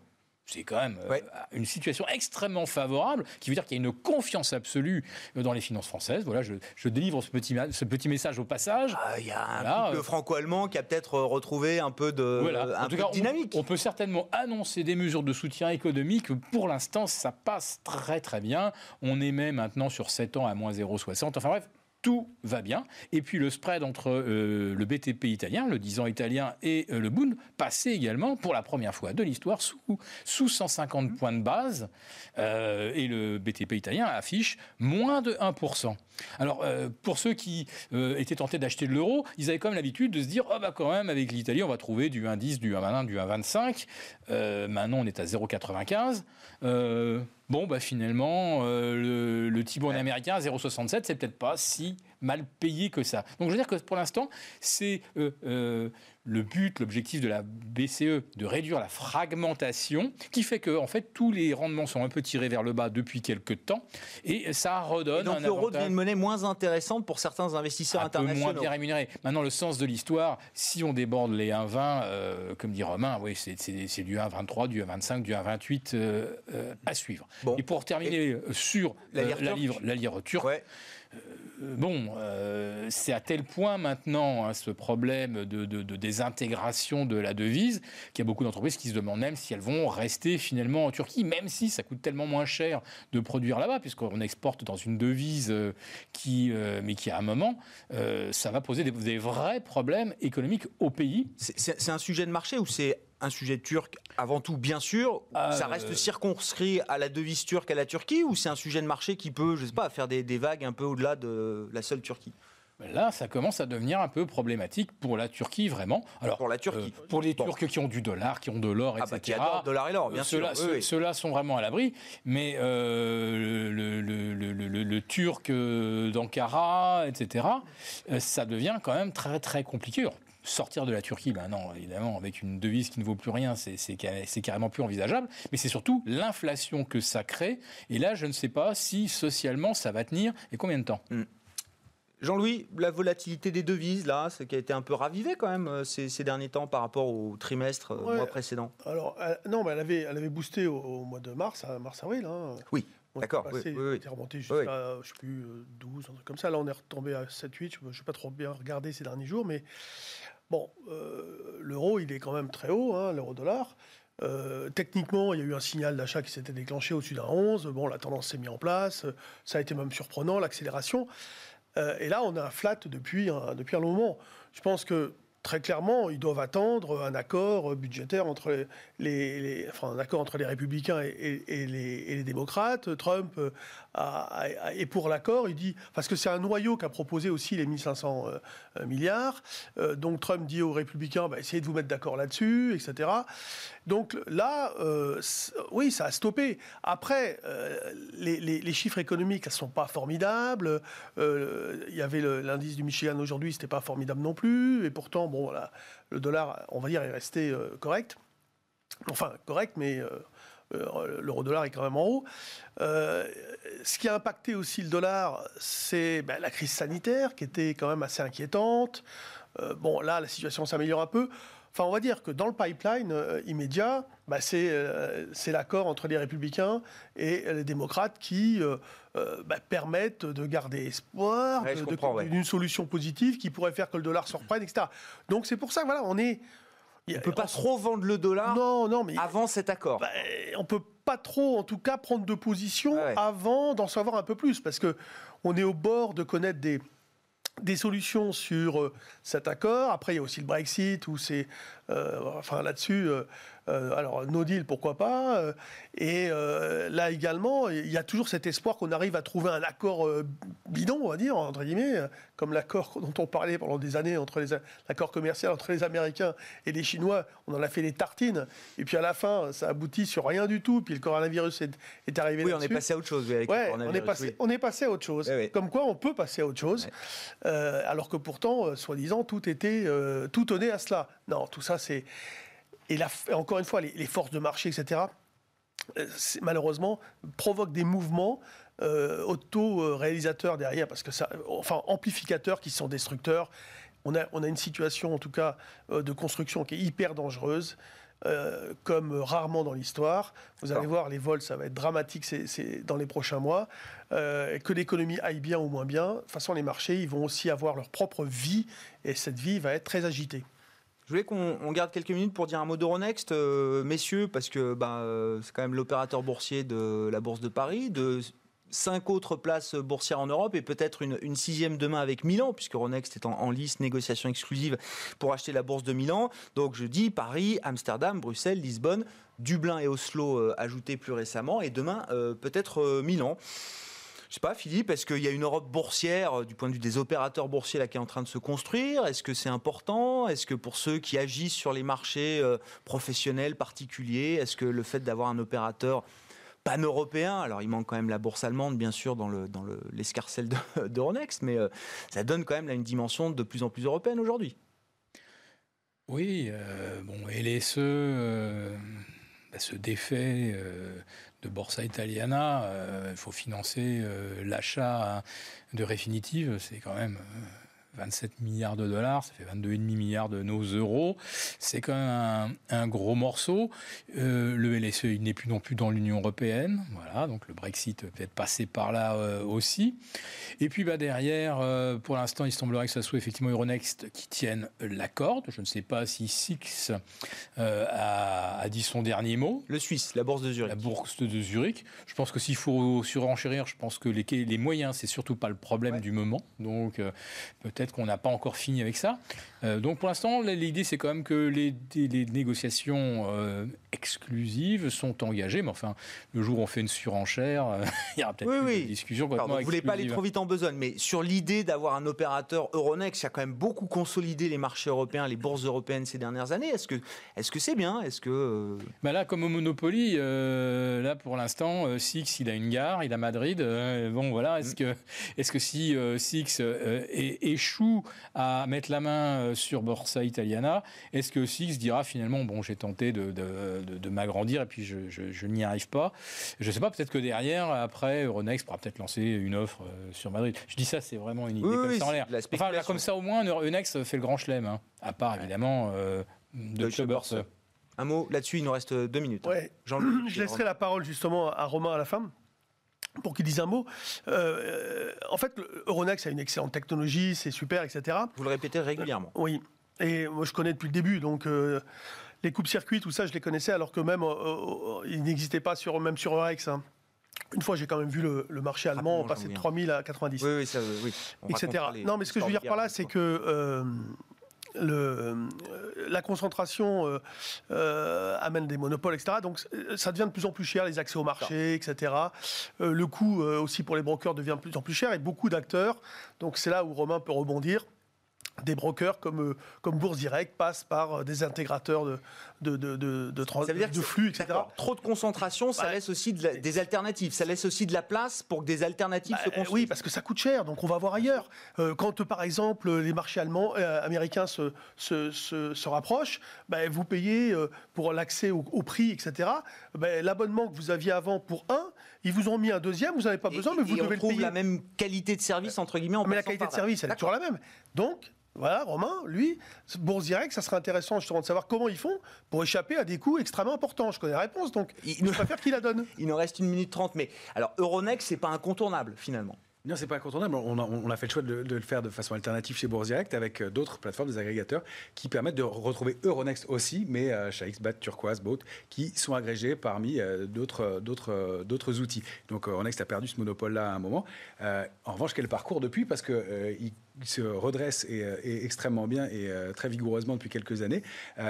C'est quand même euh, Ouais. une situation extrêmement favorable, qui veut dire qu'il y a une confiance absolue euh, dans les finances françaises. Voilà, je, je délivre ce petit, ma- ce petit message au passage. Ah, Il y a un Voilà, couple euh, franco-allemand qui a peut-être euh, retrouvé un peu de, Voilà. un En tout peu cas, de dynamique. On, on peut certainement annoncer des mesures de soutien économique. Pour l'instant, ça passe très très bien. On émet maintenant sur 7 ans à moins 0,60. Enfin bref. Tout va bien. Et puis le spread entre euh, le BTP italien, le 10 ans italien, et euh, le Bund passait également pour la première fois de l'histoire sous, sous 150 points de base. Euh, et le BTP italien affiche moins de 1%. Alors, pour ceux qui étaient tentés d'acheter de l'euro, ils avaient quand même l'habitude de se dire oh bah quand même, avec l'Italie, on va trouver du 1,10, du 1,21, du 1,25. Euh, maintenant, on est à 0,95. Euh, bon, bah finalement, euh, le, le T-bond américain à 0,67, c'est peut-être pas si mal payé que ça. Donc je veux dire que pour l'instant, c'est euh, euh, le but, l'objectif de la BCE de réduire la fragmentation, qui fait que en fait tous les rendements sont un peu tirés vers le bas depuis quelques temps, et ça redonne. Et donc l'euro devient une monnaie moins intéressante pour certains investisseurs un internationaux. Peu moins bien rémunérés. Maintenant, le sens de l'histoire, si on déborde les 1,20, euh, comme dit Romain, oui, c'est du 1,23, du 1,25, du 1,28 euh, euh, à suivre. Et pour terminer sur la lire, la, lire turque. Bon, euh, c'est à tel point maintenant hein, ce problème de, désintégration de la devise qu'il y a beaucoup d'entreprises qui se demandent même si elles vont rester finalement en Turquie, même si ça coûte tellement moins cher de produire là-bas, puisqu'on exporte dans une devise euh, qui, mais qui à un moment, ça va poser des, vrais problèmes économiques au pays. C'est un sujet de marché ou c'est un sujet turc avant tout, bien sûr. ça reste circonscrit à la devise turque, à la Turquie, ou c'est un sujet de marché qui peut, je sais pas, faire des, des vagues un peu au-delà de la seule Turquie? Là, ça commence à devenir un peu problématique pour la Turquie, vraiment. Alors, pour la Turquie. Euh, pour les Turcs qui ont du dollar, qui ont de l'or, etc. Ah bah, qui adorent dollar et l'or, bien sûr. Ceux-là sont vraiment à l'abri. Mais euh, le, le, le, Turc euh, d'Ankara, etc., ça devient quand même très, très compliqué sortir de la Turquie, ben non, évidemment, avec une devise qui ne vaut plus rien, c'est carrément plus envisageable. Mais c'est surtout l'inflation que ça crée. Et là, je ne sais pas si socialement ça va tenir et combien de temps. Hmm. Jean-Louis, la volatilité des devises, là, ce qui a été un peu ravivé quand même euh, ces, derniers temps par rapport au trimestre, euh, mois précédent. Alors, euh, non, mais elle avait, elle avait boosté au, mois de mars, à mars-avril. Hein. Oui. D'accord. Oui, oui, était remonté jusqu'à, je sais plus, 12, un truc comme ça. Là, on est retombé à 7, 8. Je n'ai pas trop bien regardé ces derniers jours, mais Bon, euh, l'euro, il est quand même très haut, hein, l'euro-dollar. Euh, techniquement, il y a eu un signal d'achat qui s'était déclenché au-dessus d'un 11. Bon, la tendance s'est mise en place. Ça a été même surprenant, l'accélération. Euh, et là, on a un flat depuis un, depuis un long moment. Je pense que très clairement, ils doivent attendre un accord budgétaire entre les, enfin, un accord entre les républicains et, les, démocrates. Trump est pour l'accord. Il dit parce que c'est un noyau qu'a proposé aussi les 1500 euh, milliards. Euh, donc Trump dit aux républicains, bah, essayez de vous mettre d'accord là-dessus, etc. Donc là, euh, oui, ça a stoppé. Après, les, chiffres économiques ne sont pas formidables. Il y avait l'indice du Michigan aujourd'hui, c'était pas formidable non plus. Et pourtant, bon, le dollar, on va dire, est resté correct. Enfin, correct, mais l'euro-dollar est quand même en haut. ce qui a impacté aussi le dollar, c'est ben, la crise sanitaire, qui était quand même assez inquiétante. bon, là, la situation s'améliore un peu. Enfin, on va dire que dans le pipeline euh, immédiat, bah, euh, c'est l'accord entre les républicains et les démocrates qui euh, bah, permettent de garder espoir d'une solution positive qui pourrait faire que le dollar se reprenne, etc. Donc c'est pour ça, voilà, on est... On ne peut pas trop vendre le dollar non, non, mais avant cet accord. Bah, on peut pas trop, en tout cas, prendre de position avant d'en savoir un peu plus, parce que on est au bord de connaître des, des solutions sur euh, cet accord. Après, il y a aussi le Brexit, où c'est, euh, enfin là-dessus, euh, euh, alors, no deal, pourquoi pas. Euh, et euh, là également, il y a toujours cet espoir qu'on arrive à trouver un accord bidon, on va dire, entre guillemets, comme l'accord dont on parlait pendant des années, entre les l'accord commercial entre les Américains et les Chinois. On en a fait des tartines. Et puis à la fin, ça aboutit sur rien du tout. Puis le coronavirus est, est arrivé. Oui, on est passé à autre chose. on, est passé, on est passé à autre chose. Comme quoi, on peut passer à autre chose. alors que pourtant, soi-disant, tout était, tout tenait à cela. Non, tout ça, c'est et encore une fois, les, forces de marché, etc., euh, malheureusement, provoquent des mouvements euh, auto-réalisateurs derrière, parce que ça, enfin, amplificateurs qui sont destructeurs. On a, on a une situation, en tout cas, euh, de construction qui est hyper dangereuse. comme rarement dans l'histoire. Vous allez voir, les vols, ça va être dramatique dans les prochains mois. que l'économie aille bien ou moins bien, de toute façon, les marchés, ils vont aussi avoir leur propre vie, et cette vie va être très agitée. Je voulais qu'on garde quelques minutes pour dire un mot d'Euronext, euh, messieurs, parce que bah, euh, c'est quand même l'opérateur boursier de la Bourse de Paris, de cinq autres places boursières en Europe et peut-être une, sixième demain avec Milan, puisque Euronext est en, liste négociation exclusive pour acheter la Bourse de Milan. Donc je dis Paris, Amsterdam, Bruxelles, Lisbonne, Dublin et Oslo euh, ajoutés plus récemment, et demain peut-être Milan. Je sais pas, Philippe, est-ce qu'il y a une Europe boursière, euh, du point de vue des opérateurs boursiers, là, qui est en train de se construire? Est-ce que c'est important? Est-ce que pour ceux qui agissent sur les marchés euh, professionnels particuliers, est-ce que le fait d'avoir un opérateur pan-européen. Alors, il manque quand même la bourse allemande, bien sûr, dans l'escarcelle d'Euronext, mais ça donne quand même une dimension de plus en plus européenne aujourd'hui. Oui, bon, LSE bah, se défait de Borsa Italiana. Il faut financer l'achat de Refinitiv, c'est quand même 27 milliards de dollars, ça fait 22,5 milliards de nos euros. C'est quand même un, gros morceau. Euh, le LSE, il n'est plus non plus dans l'Union européenne. Voilà, donc le Brexit peut être passé par là euh, aussi. Et puis bah, derrière, euh, pour l'instant, il semblerait que ce soit effectivement Euronext qui tienne la corde. Je ne sais pas si Six a, dit son dernier mot. Le Suisse, la bourse de Zurich. La bourse de Zurich. Je pense que s'il faut surenchérir, je pense que les, les moyens, c'est surtout pas le problème du moment. Donc peut-être peut-être qu'on n'a pas encore fini avec ça. Euh, donc pour l'instant, l'idée c'est quand même que les, négociations euh, exclusives sont engagées, mais enfin, le jour où on fait une surenchère, euh, il y aura peut-être oui, des discussions. vous ne voulez pas aller trop vite en besogne, mais sur l'idée d'avoir un opérateur Euronext qui a quand même beaucoup consolidé les marchés européens, les bourses européennes ces dernières années, est-ce que est-ce que c'est bien? Est-ce que bah là, comme au Monopoly, là pour l'instant, Six, il a une gare, il a Madrid. bon voilà, est-ce mm. que est-ce que si Six échoue à mettre la main euh, sur Borsa Italiana. Est-ce que Six dira finalement, bon, j'ai tenté de, de, m'agrandir et puis je, je, n'y arrive pas? Je ne sais pas, peut-être que derrière, après, Euronext pourra peut-être lancer une offre euh, sur Madrid. Je dis ça, c'est vraiment une idée comme ça en l'air. Enfin, comme ça, au moins, Euronext fait le grand chelem, hein, à part évidemment euh, de Clubbers. Un mot là-dessus, il nous reste deux minutes. Ouais. je laisserai la parole justement à Romain à la fin pour qu'il dise un mot. Euh, en fait, Euronext a une excellente technologie, c'est super, etc. Vous le répétez régulièrement. oui. Et moi, je connais depuis le début, donc euh, les coupes-circuits, tout ça, je les connaissais, alors que même, euh, ils n'existaient pas sur, même sur Eurex. Hein. Une fois, j'ai quand même vu le, marché allemand passer de 3000 à 90. Oui, oui, ça, oui. etc. Non, mais ce que je veux dire par là, c'est que le, euh, la concentration euh, euh, amène des monopoles, etc. Donc ça devient de plus en plus cher, les accès au marché, etc. le coût aussi pour les brokers devient de plus en plus cher et beaucoup d'acteurs. Donc c'est là où Romain peut rebondir des brokers comme, comme Bourse Direct passent par des intégrateurs de, de, de, de, de, flux, etc. Trop de concentration, ça laisse aussi des alternatives. Ça laisse aussi de la place pour que des alternatives bah, se construisent. Oui, parce que ça coûte cher, donc on va voir ailleurs. Euh, quand, par exemple, les marchés allemands, euh, américains se, se, se, rapprochent, bah, vous payez euh, pour l'accès au, prix, etc. Bah, l'abonnement que vous aviez avant pour un, ils vous ont mis un deuxième, vous n'avez pas besoin, mais vous devez on trouve la même qualité de service, entre guillemets, en Mais la qualité de service, elle est toujours la même. Donc, voilà, Romain, lui, Bourse Direct, ça serait intéressant justement de savoir comment ils font pour échapper à des coûts extrêmement importants. Je connais la réponse, donc il, je préfère qu'il la donne. Il nous reste une minute trente, mais alors Euronext, c'est pas incontournable finalement. Non, c'est pas incontournable. On a, fait le choix de, le faire de façon alternative chez Bourse Direct avec euh, d'autres plateformes, des agrégateurs qui permettent de retrouver Euronext aussi, mais euh, chez XBAT, Turquoise, Boat, qui sont agrégés parmi euh, d'autres, d'autres, d'autres outils. Donc Euronext a perdu ce monopole-là à un moment. en revanche, quel parcours depuis? Parce qu'il se redresse et, extrêmement bien et très vigoureusement depuis quelques années.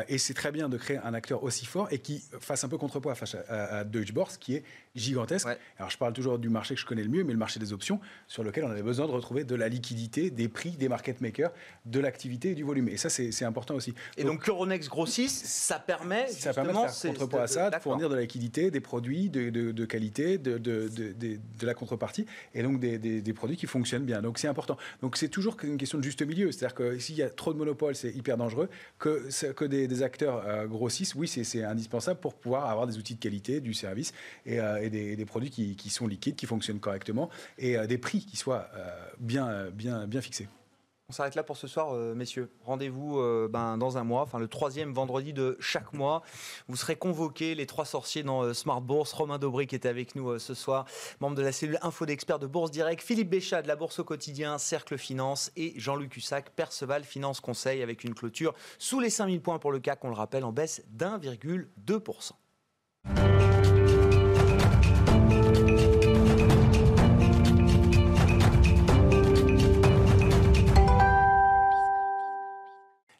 et c'est très bien de créer un acteur aussi fort et qui fasse un peu contrepoids face à, à Deutsche Börse, qui est gigantesque. Alors je parle toujours du marché que je connais le mieux, mais le marché des options, sur lequel on avait besoin de retrouver de la liquidité, des prix, des market makers, de l'activité et du volume. Et ça, c'est important aussi. Et donc, Euronext grossisse, ça permet ça permet de faire contrepoids à ça, de fournir de la liquidité, des produits de, de, qualité, de, de, la contrepartie, et donc des, des, produits qui fonctionnent bien. Donc c'est important. Donc c'est toujours une question de juste milieu. C'est-à-dire que s'il y a trop de monopoles, c'est hyper dangereux. Que, que des, acteurs euh, grossissent, oui, c'est indispensable pour pouvoir avoir des outils de qualité, du service et, euh, des, produits qui, qui, sont liquides, qui fonctionnent correctement et euh, des prix qui soient bien, bien, bien fixés. On s'arrête là pour ce soir, messieurs. Rendez-vous ben, dans un mois, enfin le troisième vendredi de chaque mois. Vous serez convoqués, les trois sorciers dans Smart Bourse. Romain Dobry qui est avec nous ce soir, membre de la cellule Info d'experts de Bourse Direct. Philippe Béchat de la Bourse au quotidien, Cercle Finance. Et Jean-Luc Hussac, Perceval Finance Conseil, avec une clôture sous les 5000 points pour le CAC, on le rappelle, en baisse d'1,2%.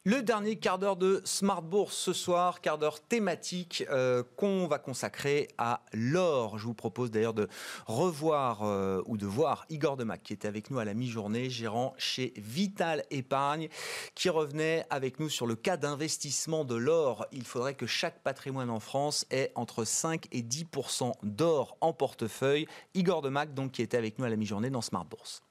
Le dernier quart d'heure de Smart Bourse ce soir, quart d'heure thématique euh, qu'on va consacrer à l'or. Je vous propose d'ailleurs de revoir euh, ou de voir Igor Demac qui était avec nous à la mi-journée, gérant chez Vital Épargne, qui revenait avec nous sur le cas d'investissement de l'or. Il faudrait que chaque patrimoine en France ait entre 5 et 10% d'or en portefeuille. Igor Demac donc qui était avec nous à la mi-journée dans Smart Bourse.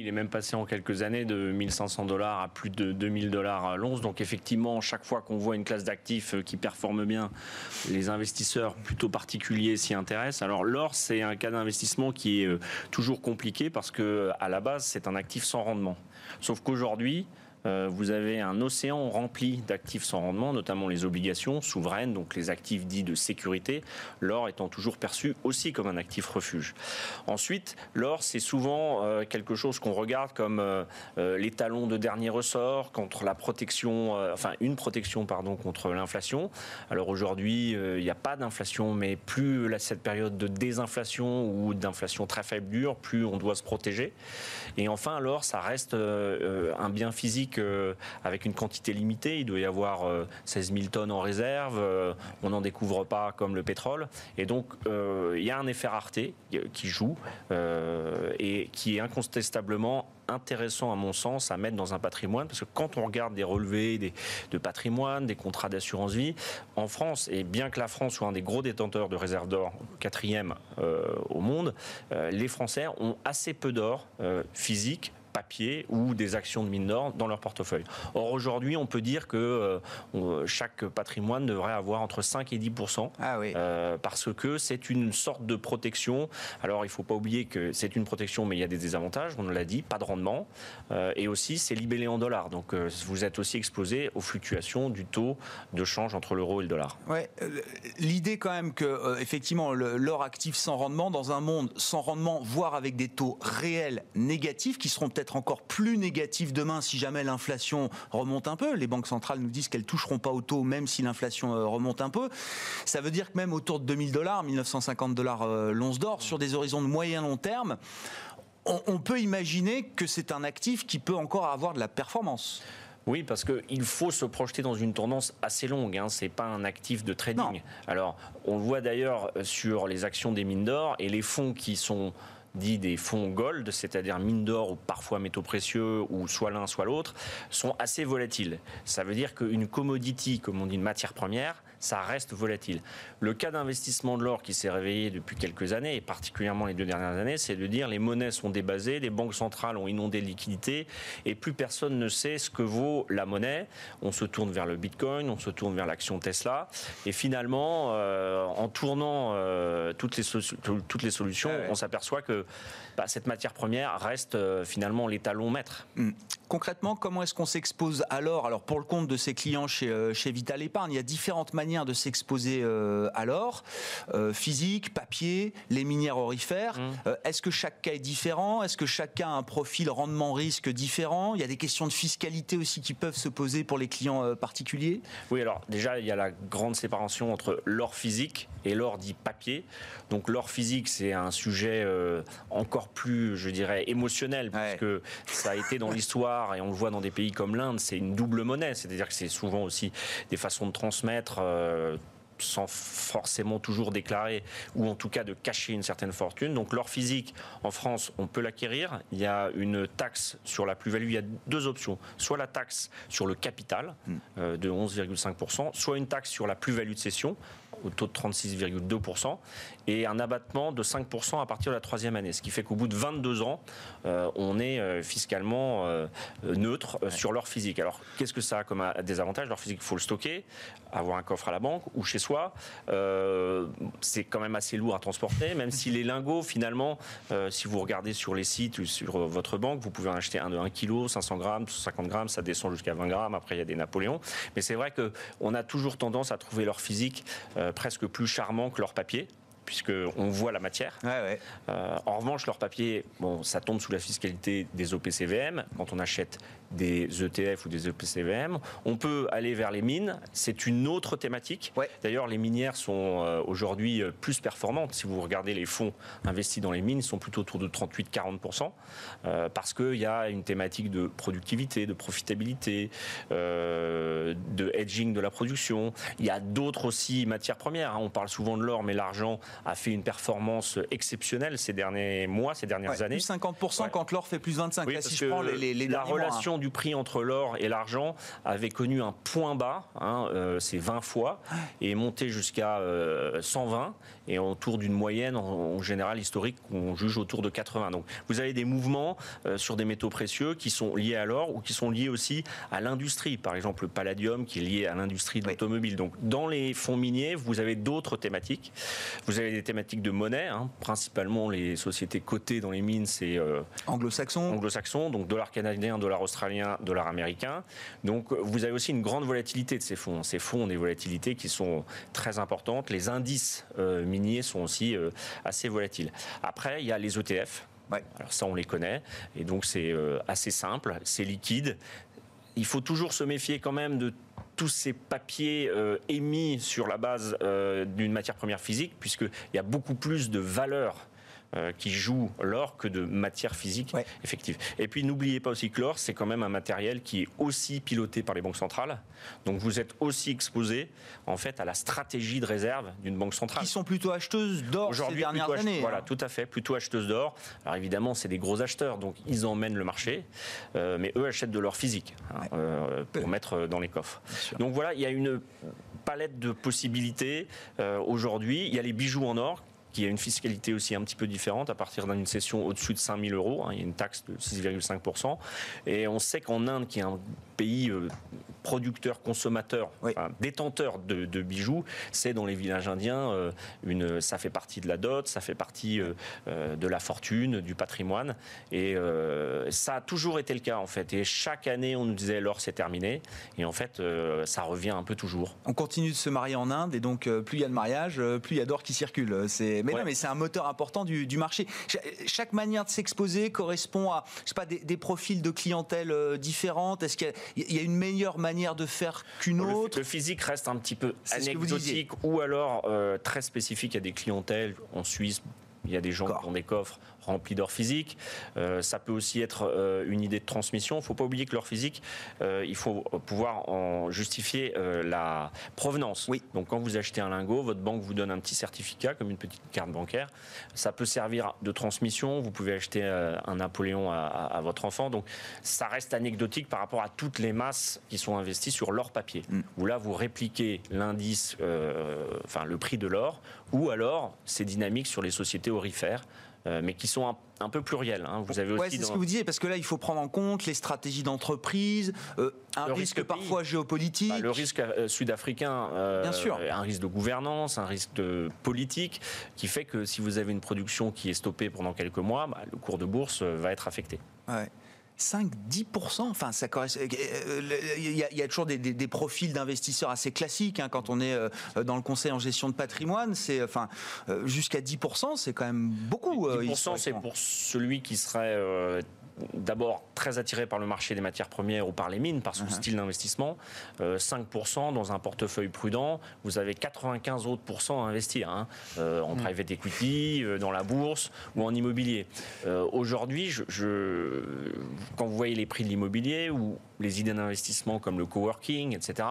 Il est même passé en quelques années de 1500 dollars à plus de 2000 dollars à l'once. Donc effectivement, chaque fois qu'on voit une classe d'actifs euh, qui performe bien, les investisseurs plutôt particuliers s'y intéressent. Alors l'or, c'est un cas d'investissement qui est euh, toujours compliqué parce que la base, c'est un actif sans rendement. Sauf qu'aujourd'hui, euh, vous avez un océan rempli d'actifs sans rendement, notamment les obligations souveraines, donc les actifs dits de sécurité, l'or étant toujours perçu aussi comme un actif refuge. Ensuite, l'or, c'est souvent euh, quelque chose qu'on regarde comme euh, les talons de dernier ressort contre la protection, enfin une protection pardon contre l'inflation. Alors aujourd'hui, il n'y a pas d'inflation, mais plus cette période de désinflation ou d'inflation très faible dure, plus on doit se protéger. Et enfin, l'or, ça reste un bien physique euh, avec une quantité limitée. Il doit y avoir 16 euh, 000 tonnes en réserve. Euh, on n'en découvre pas comme le pétrole. Et donc, il y a un effet rareté qui joue et qui est incontestablement intéressant à mon sens à mettre dans un patrimoine parce que quand on regarde des relevés de patrimoine, des contrats d'assurance vie, en France, et bien que la France soit un des gros détenteurs de réserves d'or, quatrième au monde, les Français ont assez peu d'or physique papier ou des actions de mine d'or dans leur portefeuille. Or aujourd'hui, on peut dire que euh, chaque patrimoine devrait avoir entre 5 et 10 ah oui. euh, parce que c'est une sorte de protection. Alors il ne faut pas oublier que c'est une protection, mais il y a des désavantages. On l'a dit, pas de rendement, euh, et aussi c'est libellé en dollars. Donc euh, vous êtes aussi exposé aux fluctuations du taux de change entre l'euro et le dollar. Ouais, euh, l'idée quand même que effectivement l'or actif sans rendement dans un monde sans rendement, voire avec des taux réels négatifs qui seront peut-être être encore plus négatif demain si jamais l'inflation remonte un peu. Les banques centrales nous disent qu'elles toucheront pas au taux même si l'inflation euh, remonte un peu. Ça veut dire que même autour de 2000 dollars, 1950 dollars euh, l'once d'or, sur des horizons de moyen long terme, on, peut imaginer que c'est un actif qui peut encore avoir de la performance. Oui, parce qu'il faut se projeter dans une tendance assez longue. Hein. Ce n'est pas un actif de trading. Alors, on le voit d'ailleurs sur les actions des mines d'or et les fonds qui sont dit des fonds gold, c'est-à-dire mine d'or ou parfois métaux précieux ou soit l'un soit l'autre, sont assez volatiles. Ça veut dire qu'une commodity, comme on dit une matière première, ça reste volatile. Le cas d'investissement de l'or qui s'est réveillé depuis quelques années, et particulièrement les deux dernières années, c'est de dire les monnaies sont débasées, les banques centrales ont inondé de liquidités, et plus personne ne sait ce que vaut la monnaie. On se tourne vers le Bitcoin, on se tourne vers l'action Tesla, et finalement, euh, en tournant euh, toutes, les toutes les solutions, on s'aperçoit que bah, cette matière première reste euh, finalement l'étalon maître. Hmm. Concrètement, comment est-ce qu'on s'expose alors Alors pour le compte de ses clients chez, euh, chez Vital Épargne, il y a différentes manières de s'exposer euh, à l'or, physique, papier, les minières orifères. Hmm. est-ce que chaque cas est différent? Est-ce que chacun a un profil rendement-risque différent? Il y a des questions de fiscalité aussi qui peuvent se poser pour les clients particuliers Oui, alors déjà, il y a la grande séparation entre l'or physique et l'or dit papier. Donc l'or physique, c'est un sujet encore plus, je dirais, émotionnel, parce que ça a été dans l'histoire, et on le voit dans des pays comme l'Inde, c'est une double monnaie, c'est-à-dire que c'est souvent aussi des façons de transmettre. Euh, sans forcément toujours déclarer ou en tout cas de cacher une certaine fortune. Donc l'or physique en France, on peut l'acquérir. Il y a une taxe sur la plus-value. Il y a deux options. Soit la taxe sur le capital hmm. euh, de 11,5%, soit une taxe sur la plus-value de cession au taux de 36,2% et un abattement de 5% à partir de la troisième année. Ce qui fait qu'au bout de 22 ans, euh, on est euh, fiscalement euh, neutre sur l'or physique. Alors, qu'est-ce que ça a comme désavantage? L'or physique, il faut le stocker, avoir un coffre à la banque ou chez soi. c'est quand même assez lourd à transporter, même si les lingots, finalement, si vous regardez sur les sites ou sur votre banque, vous pouvez en acheter un de 1 kg, 500 grammes, 50 grammes, ça descend jusqu'à 20 grammes. Après, il y a des Napoléons. Mais c'est vrai qu'on a toujours tendance à trouver l'or physique presque plus charmant que l'or papier. Puisqu'on voit la matière. Ouais, ouais. Euh, en revanche, leur papier, bon, ça tombe sous la fiscalité des OPCVM. Quand on achète des ETF ou des EPCVM, on peut aller vers les mines. C'est une autre thématique. Ouais. D'ailleurs, les minières sont euh, aujourd'hui euh, plus performantes. Si vous regardez les fonds investis dans les mines, ils sont plutôt autour de 38-40%, euh, parce qu'il y a une thématique de productivité, de profitabilité, euh, de hedging de la production. Il y a d'autres aussi matières premières. hein. On parle souvent de l'or, mais l'argent a fait une performance exceptionnelle ces derniers mois, ces dernières Ouais, années. plus 50% Ouais. quand l'or fait plus 25. Oui, Là, si je prends les, les, les la mois, hein. relation du prix entre l'or et l'argent avait connu un point bas, hein, euh, c'est 20 fois, et est monté jusqu'à euh, 120, et autour d'une moyenne en, en général historique qu'on juge autour de 80. Donc vous avez des mouvements euh, sur des métaux précieux qui sont liés à l'or ou qui sont liés aussi à l'industrie. Par exemple, le palladium qui est lié à l'industrie de Oui. l'automobile. Donc dans les fonds miniers, vous avez d'autres thématiques. Vous avez des thématiques de monnaie, hein, principalement les sociétés cotées dans les mines, c'est euh, anglo-saxon. anglo-saxon, donc dollar canadien, dollar australien, dollar américain. Donc vous avez aussi une grande volatilité de ces fonds. Ces fonds ont des volatilités qui sont très importantes. Les indices euh, miniers sont aussi euh, assez volatiles. Après, il y a les ETF. Ouais. Alors ça, on les connaît. Et donc c'est assez simple, c'est liquide. Il faut toujours se méfier quand même de tous ces papiers euh, émis sur la base euh, d'une matière première physique, puisqu'il y a beaucoup plus de valeur euh, qui joue l'or que de matière physique Ouais. effective. Et puis n'oubliez pas aussi que l'or, c'est quand même un matériel qui est aussi piloté par les banques centrales. Donc vous êtes aussi exposé en fait à la stratégie de réserve d'une banque centrale. Qui sont plutôt acheteuses d'or ces Aujourd'hui, dernières années. Voilà, hein. tout à fait, plutôt acheteuses d'or. Alors évidemment, c'est des gros acheteurs, donc ils emmènent le marché, euh, mais eux achètent de l'or physique hein, Ouais. euh, pour mettre dans les coffres. Donc voilà, il y a une palette de possibilités aujourd'hui. Il y a les bijoux en or qui a une fiscalité aussi un petit peu différente à partir d'une cession au-dessus de 5000 euros. hein, il y a une taxe de 6,5%. Et on sait qu'en Inde, qui est un pays euh, producteur, consommateur, Oui. enfin, détenteur de, de bijoux, c'est dans les villages indiens, euh, une, ça fait partie de la dot, ça fait partie euh, euh, de la fortune, du patrimoine. Et euh, ça a toujours été le cas en fait. Et chaque année, on nous disait l'or c'est terminé. Et en fait, ça revient un peu toujours. On continue de se marier en Inde et donc plus il y a de mariage, plus il y a d'or qui circule. Mais Ouais. non, mais c'est un moteur important du, du marché. Cha- chaque manière de s'exposer correspond à je sais pas des, des profils de clientèle différentes. Est-ce qu'il y y, a une meilleure manière de faire qu'une autre. le physique reste un petit peu anecdotique ou alors euh, très spécifique à des clientèles. En Suisse, il y a des gens qui ont des coffres remplis d'or physique. Euh, ça peut aussi être euh, une idée de transmission. Il ne faut pas oublier que l'or physique, euh, il faut pouvoir en justifier la provenance. Oui. Donc quand vous achetez un lingot, votre banque vous donne un petit certificat comme une petite carte bancaire. Ça peut servir de transmission. Vous pouvez acheter un Napoléon à, votre enfant. Donc ça reste anecdotique par rapport à toutes les masses qui sont investies sur l'or papier. Mm. Où là, vous répliquez l'indice, enfin le prix de l'or, ou alors c'est dynamique sur les sociétés orifères. Euh, mais qui sont un, un peu plurielles. hein. Vous avez Ouais, aussi c'est ce que vous disiez, parce que là, il faut prendre en compte les stratégies d'entreprise, euh, un Le risque, parfois géopolitique. Bah, le risque euh, sud-africain, euh, Bien sûr. un risque de gouvernance, un risque de politique, qui fait que si vous avez une production qui est stoppée pendant quelques mois, bah, le cours de bourse va être affecté. Ouais. 5-10%, enfin, ça correspond. euh, le- Il y, a- il y a toujours des, des- des profils d'investisseurs assez classiques hein, quand on est euh, dans le conseil en gestion de patrimoine. C'est enfin euh, jusqu'à 10%, c'est quand même beaucoup. euh, 10% c'est pour celui qui serait euh, d'abord très attiré par le marché des matières premières ou par les mines, par son Uh-huh. style d'investissement. Euh, 5% dans un portefeuille prudent, vous avez 95 autres à investir hein, euh, en private equity, euh, dans la bourse ou en immobilier. Euh, Aujourd'hui, je, je- quand vous voyez les prix de l'immobilier ou les idées d'investissement comme le coworking, etc.,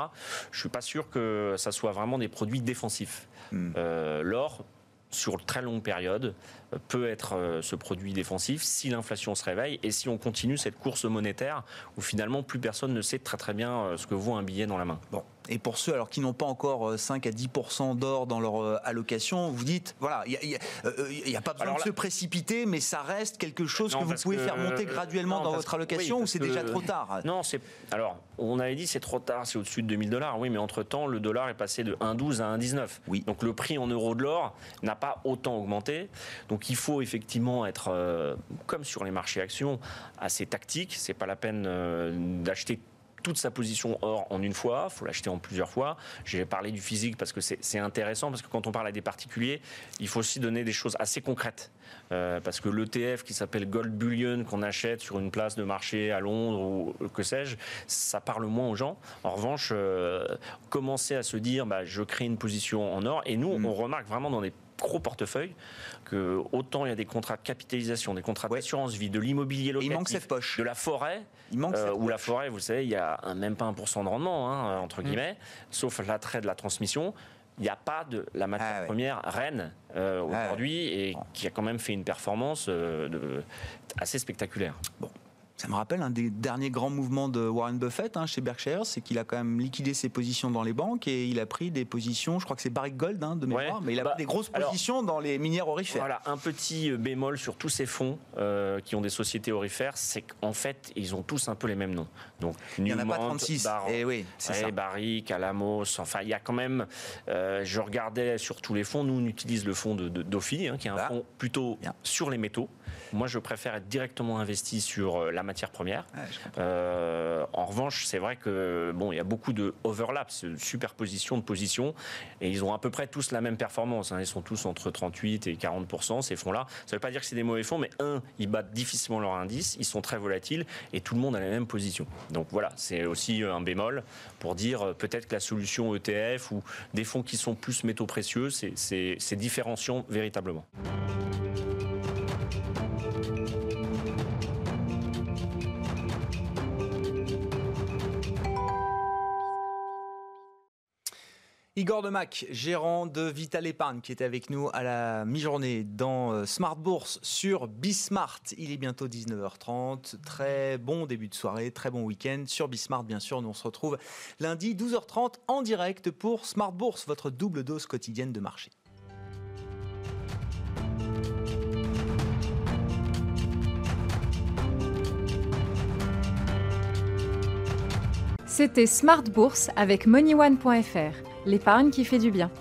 je suis pas sûr que ça soit vraiment des produits défensifs. Hmm. Euh, L'or, sur très longue période, euh, peut être euh, ce produit défensif si l'inflation se réveille et si on continue cette course monétaire où finalement plus personne ne sait très très bien euh, ce que vaut un billet dans la main. Bon. Et pour ceux alors qui n'ont pas encore euh, 5 à 10% d'or dans leur euh, allocation, vous dites, voilà, il n'y a, euh, a pas besoin Alors de là- se précipiter, mais ça reste quelque chose Non, que vous pouvez que- faire monter euh, graduellement non, dans votre allocation oui, ou c'est déjà trop tard? Non, c'est alors on avait dit c'est trop tard, c'est au-dessus de 2000 dollars. Oui, mais entre temps le dollar est passé de 1,12 à 1,19. Oui. Donc le prix en euros de l'or n'a pas autant augmenté. Donc il faut effectivement être euh, comme sur les marchés actions assez tactique. C'est pas la peine euh, d'acheter toute sa position or en une fois, il faut l'acheter en plusieurs fois. J'ai parlé du physique parce que c'est intéressant, parce que quand on parle à des particuliers, il faut aussi donner des choses assez concrètes. Euh, parce que l'ETF qui s'appelle Gold Bullion qu'on achète sur une place de marché à Londres ou que sais-je, ça parle moins aux gens. En revanche, euh, commencer à se dire bah, je crée une position en or, et nous, mm. on remarque vraiment dans des gros portefeuille, que autant il y a des contrats de capitalisation, des contrats d'assurance vie, de l'immobilier locatif, il manque cette poche. de la forêt, il manque euh, où la forêt, vous savez, il y a même pas 1% de rendement, hein, entre mm. guillemets, sauf l'attrait de la transmission il n'y a pas de la matière ah première reine euh, ah aujourd'hui et qui a quand même fait une performance euh, de, assez spectaculaire. Bon. Ça me rappelle un des derniers grands mouvements de Warren Buffett hein, chez Berkshire, c'est qu'il a quand même liquidé ses positions dans les banques et il a pris des positions, je crois que c'est Barrick Gold hein, de mémoire, mais il a bah, pris des grosses positions dans les minières orifères. Voilà, un petit euh, bémol sur tous ces fonds euh, qui ont des sociétés orifères, c'est qu'en fait, ils ont tous un peu les mêmes noms. Donc, il n'y en a pas 36. et eh oui, c'est ça. Barrick, Alamos, enfin, il y a quand même. Euh, je regardais sur tous les fonds, nous on utilise le fonds de, Dofi, hein, qui est un bah. fonds plutôt sur les métaux. Moi, je préfère être directement investi sur la matière première. Euh, en revanche, c'est vrai que bon, il y a beaucoup de overlaps, de superposition de positions, et ils ont à peu près tous la même performance. Hein. Ils sont tous entre 38 et 40% ces fonds-là. Ça ne veut pas dire que c'est des mauvais fonds, mais un, ils battent difficilement leur indice, ils sont très volatiles, et tout le monde a la même position. Donc voilà, c'est aussi un bémol pour dire euh, peut-être que la solution ETF ou des fonds qui sont plus métaux précieux, c'est différenciant véritablement. Igor Demac, gérant de Vital Épargne, qui était avec nous à la mi-journée dans euh, Smart Bourse sur Bismart. Il est bientôt 19h30. Très bon début de soirée, très bon week-end sur Bismart, bien sûr. Nous, on se retrouve lundi 12h30 en direct pour Smart Bourse, votre double dose quotidienne de marché. C'était Smart Bourse avec MoneyOne.fr l'épargne qui fait du bien.